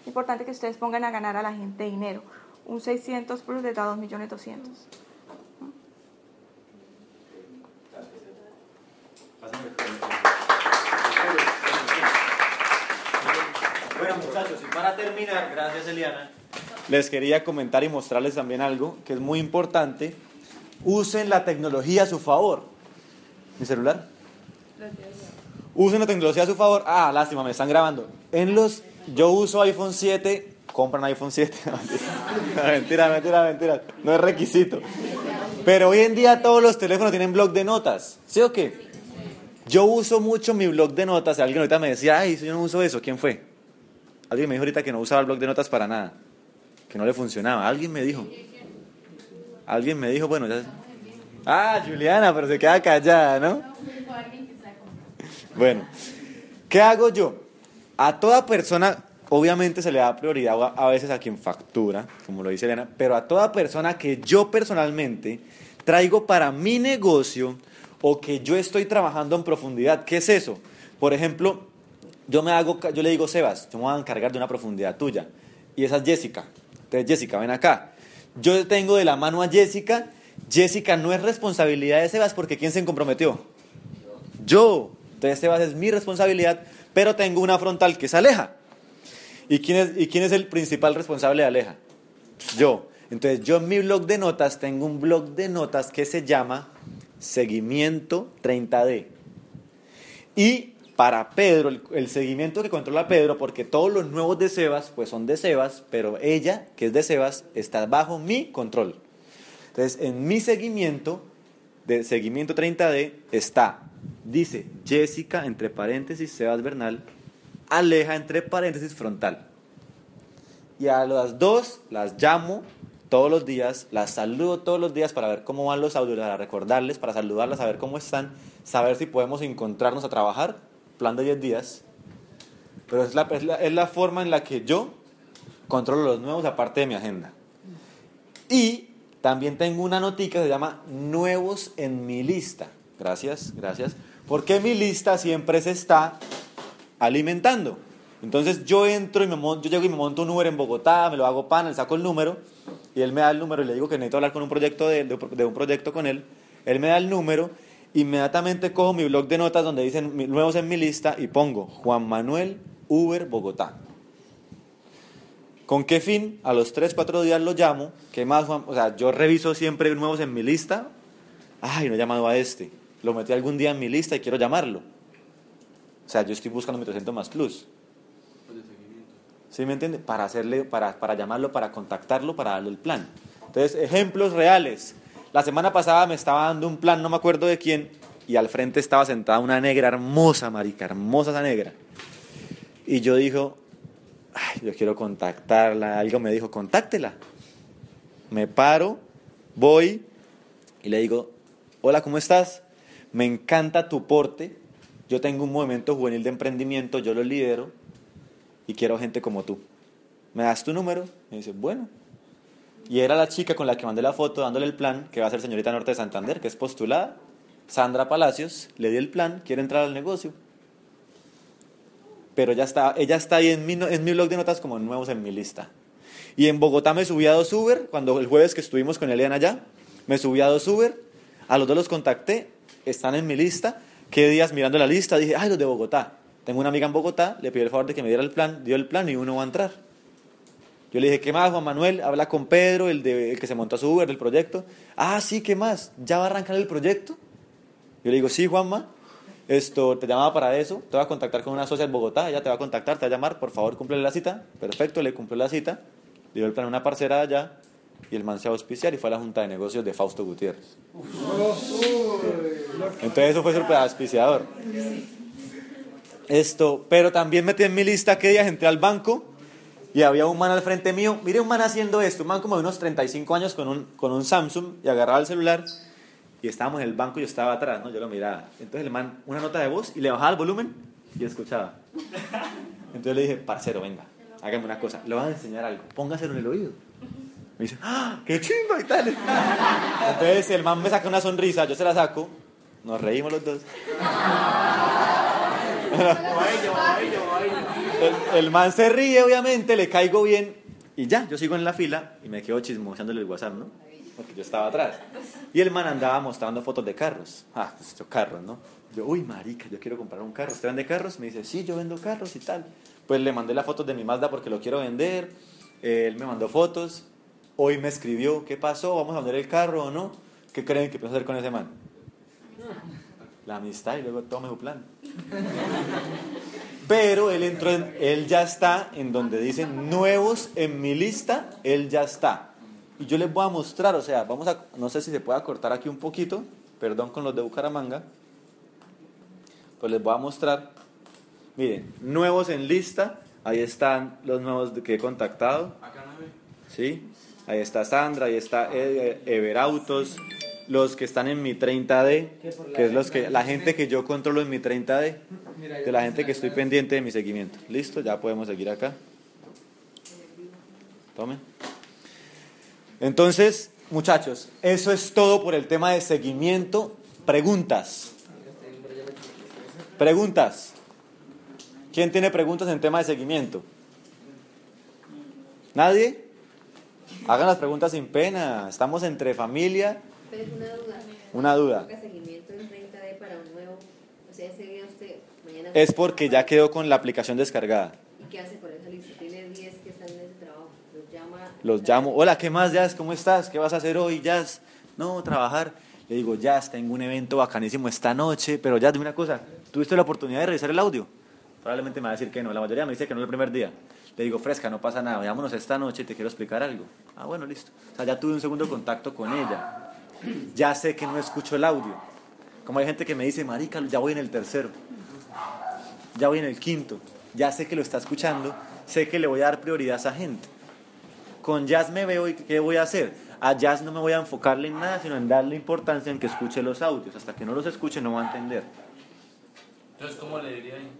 Es importante que ustedes pongan a ganar a la gente dinero. Un 600 Plus les da 2 millones 200. Bueno muchachos, y para terminar, gracias Eliana, les quería comentar y mostrarles también algo que es muy importante. Usen la tecnología a su favor. ¿Mi celular? Usen la tecnología a su favor. Ah, lástima, me están grabando. En los, yo uso iPhone 7, compran iPhone 7. mentira, mentira, mentira. No es requisito. Pero hoy en día todos los teléfonos tienen blog de notas. ¿Sí o qué? Yo uso mucho mi blog de notas. Alguien ahorita me decía, ay, yo no uso eso. ¿Quién fue? Alguien me dijo ahorita que no usaba el blog de notas para nada, que no le funcionaba. Alguien me dijo. Alguien me dijo, bueno, ya. Ah, Juliana, pero se queda callada, ¿no? Bueno, ¿qué hago yo? A toda persona, obviamente se le da prioridad a veces a quien factura, como lo dice Elena, pero a toda persona que yo personalmente traigo para mi negocio o que yo estoy trabajando en profundidad. ¿Qué es eso? Por ejemplo, yo, me hago, yo le digo, Sebas, yo me voy a encargar de una profundidad tuya. Y esa es Jessica. Entonces, Jessica, ven acá. Yo tengo de la mano a Jessica. Jessica no es responsabilidad de Sebas porque ¿quién se comprometió? Yo. Entonces, Sebas es mi responsabilidad, pero tengo una frontal que es Aleja. ¿Y quién es, y quién es el principal responsable de Aleja? Yo. Entonces, yo en mi blog de notas tengo un blog de notas que se llama Seguimiento 30D. Y para Pedro, el, seguimiento que controla Pedro, porque todos los nuevos de Sebas, pues son de Sebas, pero ella, que es de Sebas, está bajo mi control. Entonces, en mi seguimiento, de seguimiento 30D, está, dice Jessica, entre paréntesis, Sebas Bernal, Aleja, entre paréntesis, frontal. Y a las dos las llamo todos los días, las saludo todos los días para ver cómo van los audios, para recordarles, para saludarlas, saber cómo están, saber si podemos encontrarnos a trabajar, plan de 10 días. Pero es la, es la, es la forma en la que yo controlo los nuevos aparte de mi agenda. Y también tengo una notica que se llama nuevos en mi lista. Gracias, gracias. Porque mi lista siempre se está alimentando. Entonces yo entro y me monto, yo llego y me monto un Uber en Bogotá, me lo hago pan, le saco el número y él me da el número y le digo que necesito hablar con un proyecto de, de, de un proyecto con él. Él me da el número, inmediatamente cojo mi blog de notas donde dicen nuevos en mi lista y pongo Juan Manuel Uber Bogotá. ¿Con qué fin? A los 3, 4 días lo llamo. ¿Qué más, Juan? O sea, yo reviso siempre nuevos en mi lista. Ay, no he llamado a este. Lo metí algún día en mi lista y quiero llamarlo. O sea, yo estoy buscando mi 300 más plus. ¿Sí me entiende? Para hacerle, para, para llamarlo, para contactarlo, para darle el plan. Entonces, ejemplos reales. La semana pasada me estaba dando un plan, no me acuerdo de quién, y al frente estaba sentada una negra hermosa, marica, hermosa esa negra. Y yo dijo, ay, yo quiero contactarla. Algo me dijo, contáctela. Me paro, voy y le digo, hola, ¿cómo estás? Me encanta tu porte. Yo tengo un movimiento juvenil de emprendimiento, yo lo lidero y quiero gente como tú. ¿Me das tu número? Me dice, bueno. Y era la chica con la que mandé la foto dándole el plan, que va a ser señorita Norte de Santander, que es postulada. Sandra Palacios, le di el plan, quiere entrar al negocio. Pero ya está, ella está ahí en mi, en mi blog de notas como nuevos en mi lista. Y en Bogotá me subí a dos Uber, cuando el jueves que estuvimos con Eliana allá, me subí a dos Uber, a los dos los contacté, están en mi lista. ¿Qué días mirando la lista? Dije, ay, los de Bogotá. Tengo una amiga en Bogotá, le pidió el favor de que me diera el plan, dio el plan y uno va a entrar. Yo le dije, ¿qué más, Juan Manuel? Habla con Pedro, el, de, el que se montó a su Uber del proyecto. Ah, sí, ¿qué más? ¿Ya va a arrancar el proyecto? Yo le digo, sí, Juanma, esto, te llamaba para eso, te voy a contactar con una socia en Bogotá, ella te va a contactar, te va a llamar, por favor, cumple la cita. Perfecto, le cumplió la cita, le dio el plan a una parcera allá y el man se va a auspiciar y fue a la junta de negocios de Fausto Gutiérrez. Entonces eso fue súper auspiciador. Esto, pero también metí en mi lista que días entré al banco y había un man al frente mío. Mire un man haciendo esto, un man como de unos 35 años con un, con un Samsung y agarraba el celular y estábamos en el banco y yo estaba atrás, ¿no? Yo lo miraba. Entonces el man, una nota de voz y le bajaba el volumen y escuchaba. Entonces le dije, parcero, venga, hágame una cosa, le voy a enseñar algo, póngaselo en el oído. Me dice, ¡ah, qué chimba y tal! Entonces el man me saca una sonrisa, yo se la saco, nos reímos los dos. El, man se ríe, obviamente, le caigo bien y ya, yo sigo en la fila y me quedo chismoseándole el WhatsApp, ¿no? Porque yo estaba atrás. Y el man andaba mostrando fotos de carros. Ah, pues estos carros, ¿no? Yo, uy, marica, yo quiero comprar un carro. ¿Usted vende carros? Me dice, sí, yo vendo carros y tal. Pues le mandé las fotos de mi Mazda porque lo quiero vender. Él me mandó fotos. Hoy me escribió, ¿qué pasó? ¿Vamos a vender el carro o no? ¿Qué creen que pienso hacer con ese man? La amistad y luego tome su plan. Pero él entró, en- él ya está en donde dicen nuevos en mi lista, él ya está. Y yo les voy a mostrar, o sea, vamos a, no sé si se puede cortar aquí un poquito, perdón con los de Bucaramanga, pues les voy a mostrar. Miren, nuevos en lista, ahí están los nuevos que he contactado. ¿sí? Ahí está Sandra, ahí está Everautos, los que están en mi 30D, que es los que, la gente que yo controlo en mi 30D, de la gente que estoy pendiente de mi seguimiento. ¿Listo? Ya podemos seguir acá. Tomen. Entonces, muchachos, eso es todo por el tema de seguimiento. Preguntas. Preguntas. ¿Quién tiene preguntas en tema de seguimiento? ¿Nadie? Hagan las preguntas sin pena. Estamos entre familia. Pero una duda. Una duda. Haga seguimiento en 30D para un nuevo. O sea, ese día usted mañana. Es porque ya quedó con la aplicación descargada. ¿Y qué hace con esa lista? Tiene 10 que están en ese trabajo. Los llama. Los llamo. Hola, ¿qué más, Jazz? ¿Cómo estás? ¿Qué vas a hacer hoy, Jazz? No, trabajar. Le digo, Jazz, tengo un evento bacanísimo esta noche, pero Jazz, dime una cosa. ¿Tuviste la oportunidad de revisar el audio? Probablemente me va a decir que no. La mayoría me dice que no el primer día. Le digo, fresca, no pasa nada. Veámonos esta noche y te quiero explicar algo. Ah, bueno, listo. O sea, ya tuve un segundo contacto con ella. Ya sé que no escucho el audio. Como hay gente que me dice, marica, ya voy en el tercero. Ya voy en el quinto. Ya sé que lo está escuchando. Sé que le voy a dar prioridad a esa gente. Con Jazz me veo y ¿qué voy a hacer? A Jazz no me voy a enfocarle en nada, sino en darle importancia en que escuche los audios. Hasta que no los escuche no va a entender. Entonces, ¿cómo le diría ahí?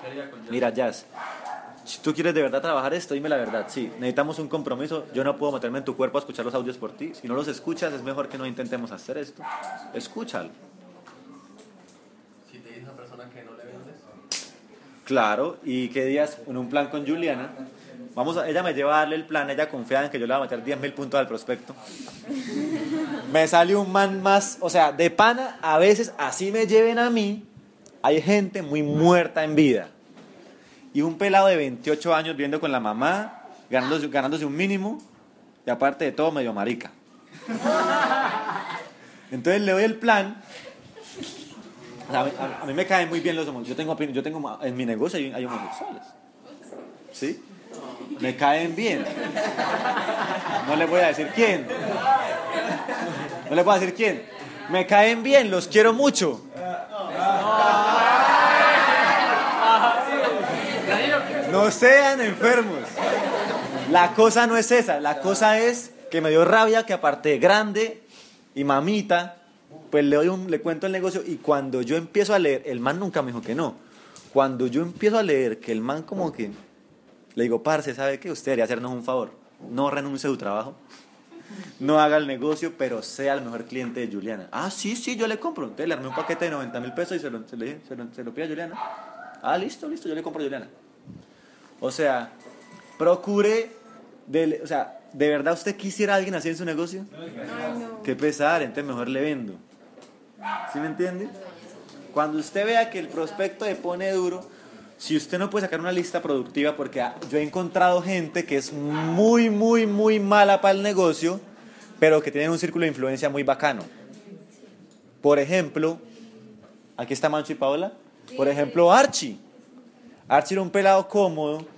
¿Qué haría con Jazz? Mira, Jazz, si tú quieres de verdad trabajar esto, dime la verdad. Sí, necesitamos un compromiso. Yo no puedo meterme en tu cuerpo a escuchar los audios por ti. Si no los escuchas, es mejor que no intentemos hacer esto. Escúchalo. Si te dice una persona que no le vendes, Claro, y qué días en un plan con Juliana. Vamos a, ella me lleva a darle el plan, ella confía en que yo le voy a meter 10 mil puntos al prospecto. Me sale un man más, o sea, de pana, a veces así me lleven a mí, hay gente muy muerta en vida. Y un pelado de 28 años viendo con la mamá, ganándose, ganándose un mínimo, y aparte de todo medio marica. Entonces le doy el plan. A, mí, me caen muy bien los homosexuales. Yo tengo, yo tengo en mi negocio hay, hay homosexuales. ¿Sí? Me caen bien. No les voy a decir quién. No les voy a decir quién. Me caen bien, los quiero mucho. No sean enfermos. La cosa no es esa. La cosa es que me dio rabia que aparte de grande y mamita, pues le doy un, le cuento el negocio y cuando yo empiezo a leer, el man nunca me dijo que no. Cuando yo empiezo a leer que el man como que le digo, parce, ¿sabe qué? Usted debería hacernos un favor. No renuncie a su trabajo. No haga el negocio, pero sea el mejor cliente de Juliana. Ah, sí, sí, yo le compro. Entonces le armé un paquete de 90 mil pesos y se lo, se, se, lo, se lo pide a Juliana. Ah, listo, listo, yo le compro a Juliana. O sea, procure, de, o sea, ¿de verdad usted quisiera a alguien así en su negocio? Qué pesar, entonces mejor le vendo. ¿Sí me entiende? Cuando usted vea que el prospecto le pone duro, si usted no puede sacar una lista productiva, porque yo he encontrado gente que es muy, muy, muy mala para el negocio, pero que tienen un círculo de influencia muy bacano. Por ejemplo, aquí está Mancho y Paola. Por ejemplo, Archie. Archie era un pelado cómodo,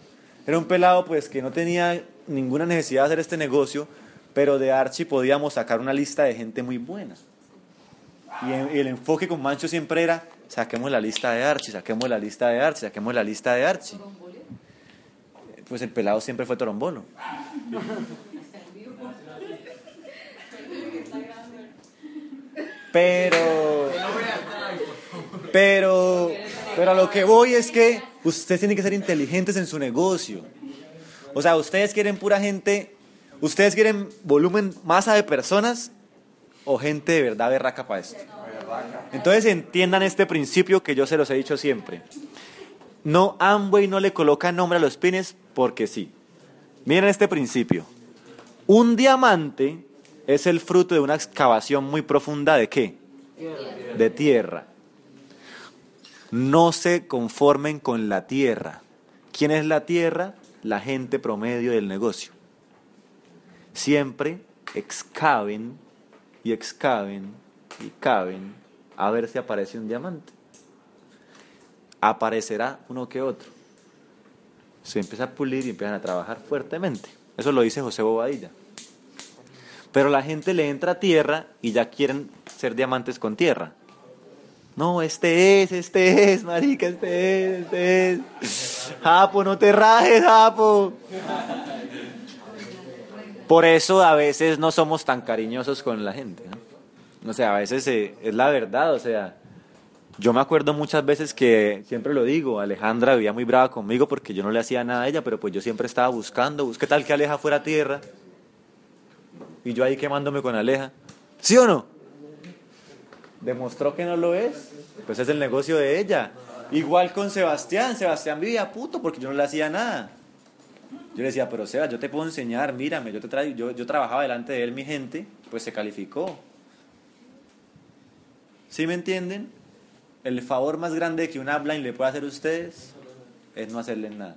era un pelado pues que no tenía ninguna necesidad de hacer este negocio, pero de Archie podíamos sacar una lista de gente muy buena. Y el, enfoque con Mancho siempre era, saquemos la lista de Archie, saquemos la lista de Archie, saquemos la lista de Archie. Pues el pelado siempre fue torombolo. Pero, pero, pero a lo que voy es que ustedes tienen que ser inteligentes en su negocio. O sea, ustedes quieren pura gente, ustedes quieren volumen, masa de personas o gente de verdad berraca para esto. Entonces entiendan este principio que yo se los he dicho siempre. No, Amway no le coloca nombre a los pines porque sí. Miren este principio. Un diamante es el fruto de una excavación muy profunda de qué? De tierra. No se conformen con la tierra. ¿Quién es la tierra? La gente promedio del negocio. Siempre excaven y excaven y caven a ver si aparece un diamante. Aparecerá uno que otro. Se empieza a pulir y empiezan a trabajar fuertemente. Eso lo dice José Bobadilla. Pero la gente le entra a tierra y ya quieren ser diamantes con tierra. No, este es, este es, marica, este es, este es. Japo, no te rajes, Japo. Por eso a veces no somos tan cariñosos con la gente. ¿no? O sea, a veces eh, es la verdad, o sea, yo me acuerdo muchas veces que, siempre lo digo, Alejandra vivía muy brava conmigo porque yo no le hacía nada a ella, pero pues yo siempre estaba buscando, ¿qué tal que Aleja fuera tierra? Y yo ahí quemándome con Aleja. ¿Sí o no? Demostró que no lo es. Pues es el negocio de ella. Igual con Sebastián. Sebastián vivía puto porque yo no le hacía nada. Yo le decía, pero Seba, yo te puedo enseñar, mírame, yo te traigo, yo, yo trabajaba delante de él, mi gente, pues se calificó. ¿Sí me entienden? El favor más grande que un upline le puede hacer a ustedes es no hacerle nada.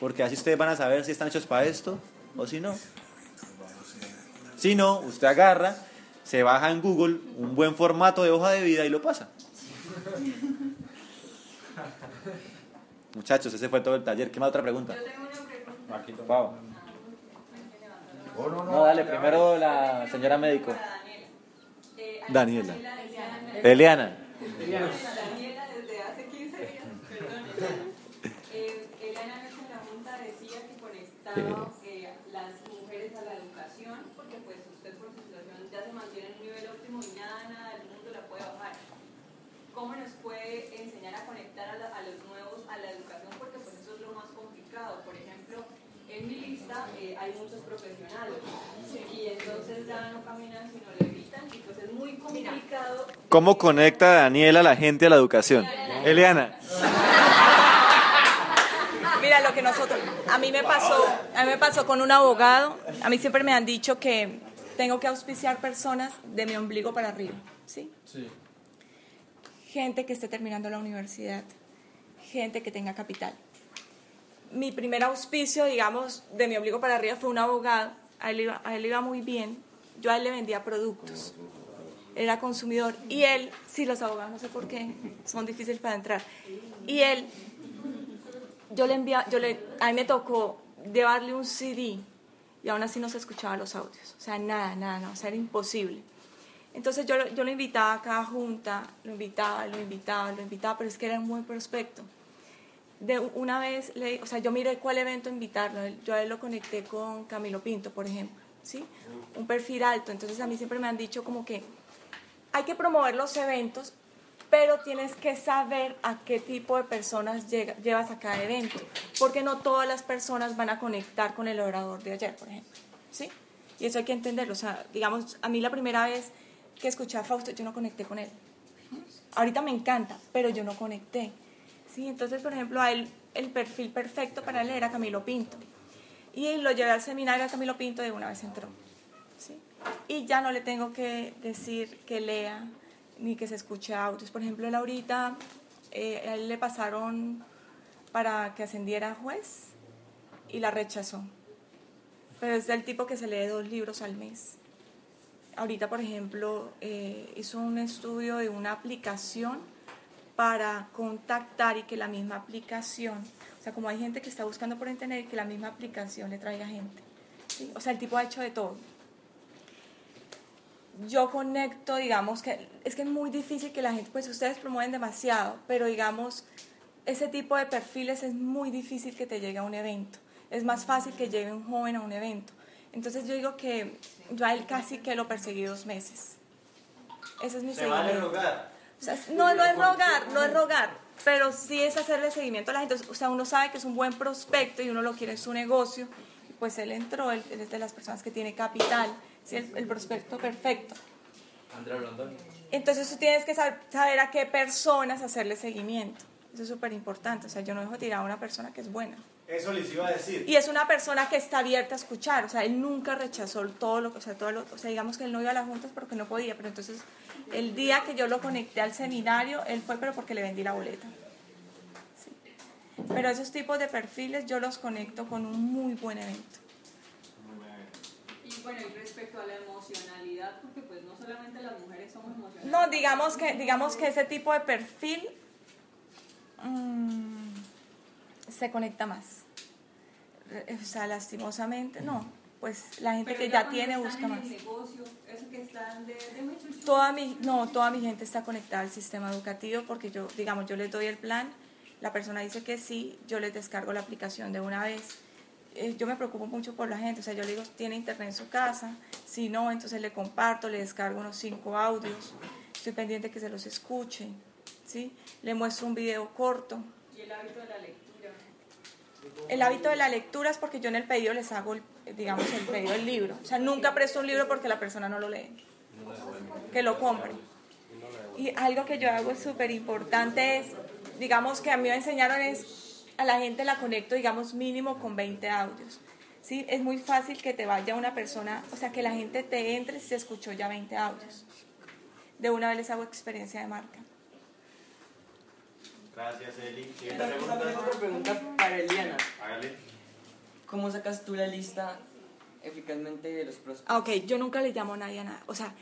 Porque así ustedes van a saber si están hechos para esto o si no. Si no, usted agarra se baja en Google un buen formato de hoja de vida y lo pasa. Muchachos, ese fue todo el taller. ¿Qué más otra pregunta? Yo tengo una pregunta. Pau. No, dale, primero la señora médico. Daniela. Eliana. Daniela, desde hace 15 días, perdón. Eh, Eliana en esta pregunta decía que conectaba eh, las mujeres a la educación, porque pues usted por su situación ya se mantiene en un nivel óptimo y nada, nada del mundo la puede bajar. ¿Cómo nos puede enseñar a conectar a, la- a los nuevos a la educación? Porque pues eso es lo más complicado. Por ejemplo, en mi lista eh, hay muchos y entonces ya no caminan sino levitan y pues es muy complicado ¿Cómo conecta Daniela a la gente a la educación? Eliana. Mira lo que nosotros, a mí me pasó, a mí me pasó con un abogado, a mí siempre me han dicho que tengo que auspiciar personas de mi ombligo para arriba, ¿sí? Sí. Gente que esté terminando la universidad, gente que tenga capital. Mi primer auspicio, digamos, de mi ombligo para arriba fue un abogado, a él iba, él iba muy bien, yo a él le vendía productos, era consumidor, y él, sí, los abogados, no sé por qué, son difíciles para entrar, y él yo le envía, yo le, a mí me tocó llevarle un CD y aún así no se escuchaba los audios. O sea, nada, nada, nada, o sea, era imposible. Entonces yo, yo lo invitaba a cada junta, lo invitaba, lo invitaba, lo invitaba, pero es que era buen prospecto. De una vez, le, o sea, yo miré cuál evento invitarlo. Yo a él lo conecté con Camilo Pinto, por ejemplo, ¿sí? Un perfil alto. Entonces a mí siempre me han dicho como que hay que promover los eventos, pero tienes que saber a qué tipo de personas llega- llevas a cada evento, porque no todas las personas van a conectar con el orador de ayer, por ejemplo, ¿sí? Y eso hay que entenderlo, o sea, digamos, a mí la primera vez que escuché a Fausto, yo no conecté con él. Ahorita me encanta, pero yo no conecté, ¿sí? Entonces, por ejemplo, a él, el perfil perfecto para él era Camilo Pinto. Y lo llevé al seminario a Camilo Pinto y de una vez entró. ¿sí? Y ya no le tengo que decir que lea ni que se escuche audios. Por ejemplo, él ahorita, eh, le pasaron para que ascendiera a juez y la rechazó. Pero es del tipo que se lee dos libros al mes. Ahorita, por ejemplo, eh, hizo un estudio de una aplicación para contactar y que la misma aplicación, o sea, como hay gente que está buscando por internet, que la misma aplicación le traiga gente. ¿sí? O sea, el tipo ha hecho de todo. Yo conecto, digamos, que es que es muy difícil que la gente, pues ustedes promueven demasiado, pero digamos, ese tipo de perfiles es muy difícil que te llegue a un evento. Es más fácil que llegue un joven a un evento. Entonces yo digo que yo a él casi que lo perseguí dos meses. Ese es mi Se vale seguimiento. rogar. O sea, no, no es rogar, no es rogar, pero sí es hacerle seguimiento a la gente. O sea, uno sabe que es un buen prospecto y uno lo quiere en su negocio. Pues él entró, él, él es de las personas que tiene capital, ¿sí? el, el prospecto perfecto. Entonces tú tienes que sab- saber a qué personas hacerle seguimiento. Eso es súper importante. O sea, yo no dejo tirar a una persona que es buena. Eso les iba a decir. Y es una persona que está abierta a escuchar, o sea, él nunca rechazó todo lo que, o sea, todo lo, o sea, digamos que él no iba a las juntas porque no podía, pero entonces el día que yo lo conecté al seminario, él fue pero porque le vendí la boleta. Sí. Pero esos tipos de perfiles yo los conecto con un muy buen evento. Y bueno, y respecto a la emocionalidad, porque pues no solamente las mujeres somos emocionales. No, digamos que, digamos que ese tipo de perfil mm, se conecta más. Eh, O sea, lastimosamente, no. Pues la gente Pero que ya tiene busca más. negocio, eso que están de. Toda mi, no, toda mi gente está conectada al sistema educativo porque yo, digamos, yo les doy el plan, la persona dice que sí, yo les descargo la aplicación de una vez. Eh, yo me preocupo mucho por la gente, o sea, yo le digo, tiene internet en su casa, si no, entonces le comparto, le descargo unos cinco audios, estoy pendiente que se los escuche, ¿sí? Le muestro un video corto. Y el hábito de la lectura. El hábito de la lectura es porque yo en el pedido les hago, digamos, el pedido del libro. O sea, nunca presto un libro porque la persona no lo lee. Que lo compre. Y algo que yo hago súper importante es, digamos, que a mí me enseñaron es, a la gente la conecto, digamos, mínimo con 20 audios. ¿Sí? Es muy fácil que te vaya una persona, o sea, que la gente te entre si escuchó ya 20 audios. De una vez les hago experiencia de marca. Gracias, Eli. Siguiente pregunta. otra pregunta para Eliana. Hágale. ¿Cómo sacas tú la lista eficazmente los prospectos? Ah, ok, yo nunca le llamo a nadie a nada. O sea,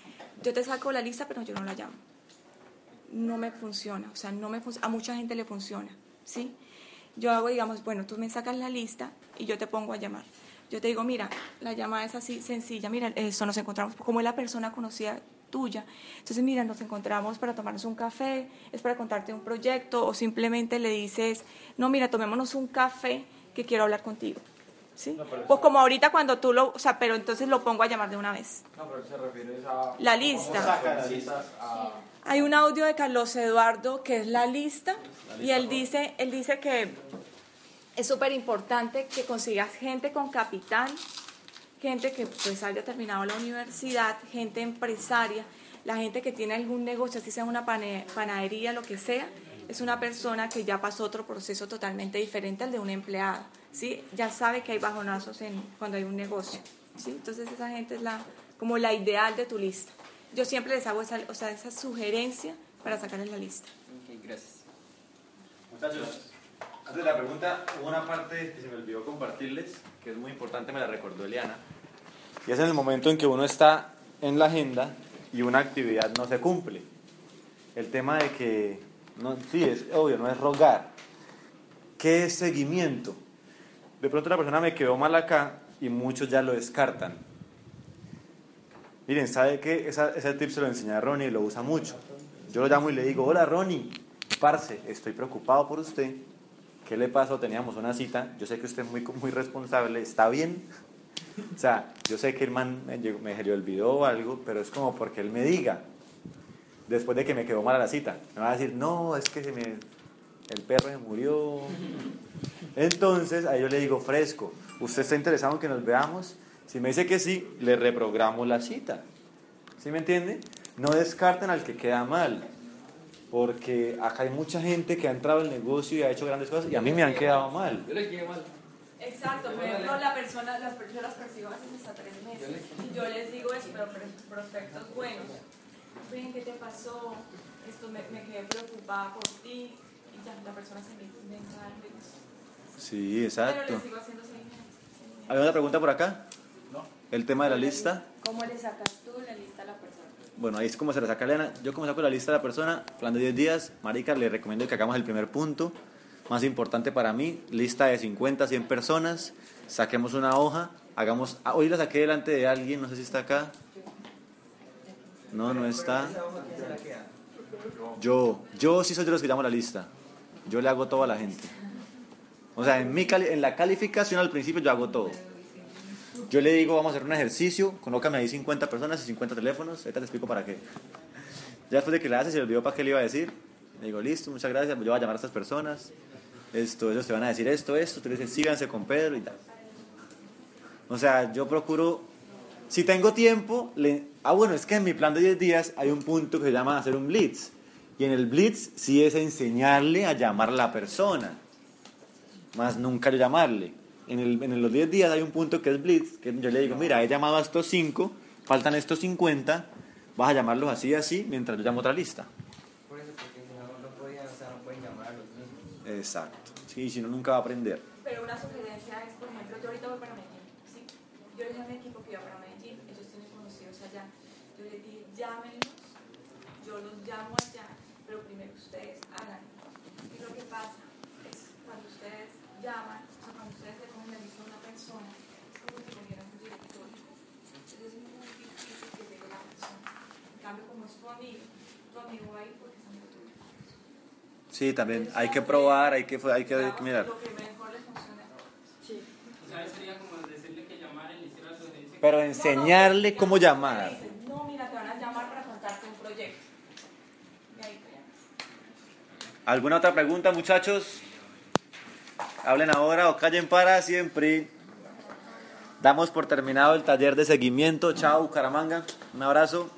yo te saco la lista, pero yo no la llamo. No me funciona, o sea, no me fun- a mucha gente le funciona, ¿sí? Yo hago, digamos, bueno, tú me sacas la lista y yo te pongo a llamar. Yo te digo, mira, la llamada es así sencilla, mira, eso nos encontramos, como es la persona conocida tuya. Entonces, mira, nos encontramos para tomarnos un café, es para contarte un proyecto, o simplemente le dices, no, mira, tomémonos un café que quiero hablar contigo. ¿Sí? Pues como ahorita cuando tú lo, o sea, pero entonces lo pongo a llamar de una vez. No, pero se refiere a... La lista. A... Hay un audio de Carlos Eduardo que es la lista y él dice, él dice que es súper importante que consigas gente con capital, gente que pues haya terminado la universidad, gente empresaria, la gente que tiene algún negocio, así sea una panadería, lo que sea, es una persona que ya pasó otro proceso totalmente diferente al de un empleado, ¿sí? Ya sabe que hay bajonazos en, cuando hay un negocio, ¿sí? Entonces esa gente es la, como la ideal de tu lista. Yo siempre les hago esa, o sea, esa sugerencia para sacarles la lista. Ok, gracias. Muchachos, antes de la pregunta, hubo una parte que se me olvidó compartirles, que es muy importante, me la recordó Eliana. Y es en el momento en que uno está en la agenda y una actividad no se cumple. El tema de que, no, sí, es obvio, no es rogar. ¿Qué es seguimiento? De pronto la persona me quedó mal acá y muchos ya lo descartan. Miren, ¿sabe qué? Esa- ese tip se lo enseñé a Ronnie y lo usa mucho. Yo lo llamo y le digo, hola Ronnie, parce, estoy preocupado por usted. ¿Qué le pasó? Teníamos una cita. Yo sé que usted es muy, muy responsable. ¿Está bien? O sea, yo sé que el man me, me le olvidó o algo, pero es como porque él me diga, después de que me quedó mala la cita, me va a decir, no, es que se me, el perro se murió. Entonces, ahí yo le digo, fresco, ¿usted está interesado en que nos veamos? Si me dice que sí, le reprogramo la cita. ¿Sí me entiende? No descarten al que queda mal. Porque acá hay mucha gente que ha entrado al negocio y ha hecho grandes cosas y a mí me han quedado mal. Yo le quedé mal. Exacto, por ejemplo, la persona, las, per- yo las persigo a veces hasta tres meses y yo les digo eso, pero pros- prospectos buenos. Ven, ¿qué te pasó? Esto me, me quedé preocupada por ti y ya, la persona se me eso. Sí, Pero exacto. les sigo haciendo seguimiento. ¿Hay otra pregunta por acá? No. El tema de la lista. ¿Cómo le sacas tú la lista a la persona? Bueno, ahí es como se la saca Elena. Yo como saco la lista de la persona, plan de 10 días, marica, le recomiendo que hagamos el primer punto. Más importante para mí, lista de 50, 100 personas. Saquemos una hoja, hagamos... ah, hoy la saqué delante de alguien, no sé si está acá. No, no está. Yo, yo sí soy de los que llamo la lista. Yo le hago todo a la gente. O sea, en, mi en la calificación al principio yo hago todo. Yo le digo, vamos a hacer un ejercicio, colócame ahí 50 personas y 50 teléfonos, ahorita te explico para qué. Ya después de que le hace, se le olvidó para qué le iba a decir. Le digo, listo, muchas gracias, yo voy a llamar a estas personas. Esto, ellos te van a decir esto, esto, tú le dices, síganse con Pedro y tal. O sea, yo procuro, si tengo tiempo, ah, bueno, es que en mi plan de 10 días hay un punto que se llama hacer un blitz. Y en el blitz sí es enseñarle a llamar a la persona, más nunca llamarle. En, el, en los 10 días hay un punto que es blitz, que yo le digo, mira, he llamado a estos 5, faltan estos 50, vas a llamarlos así y así, mientras yo llamo otra lista. Por eso, porque si no, no podían, o sea, no pueden llamar a los mismos. Exacto. Sí, si no, nunca va a aprender. Pero una sugerencia es, por ejemplo, yo ahorita voy para Medellín, ¿sí? Yo les dije a mi equipo que iba para Medellín, ellos tienen conocidos allá. Yo les dije, llámenlos, yo los llamo allá, pero primero ustedes hagan. Y lo que pasa es cuando ustedes llaman, o sea, cuando ustedes le cogen la lista a una persona, es como si cogieran un directorio. Entonces es muy difícil que llegue la persona. En cambio, como es tu amigo, porque es amigo tuyo. Sí, también hay que probar, hay que, hay que, hay que mirar. Lo que mejor les funciona. ¿Sabes? Sería como decirle que llamara y le hiciera sugerencia. Pero enseñarle cómo llamar. No, mira, te van a llamar para contarte un proyecto. Y ahí te llaman. ¿Alguna otra pregunta, muchachos? Hablen ahora o callen para siempre. Damos por terminado el taller de seguimiento. Chao, Caramanga. Un abrazo.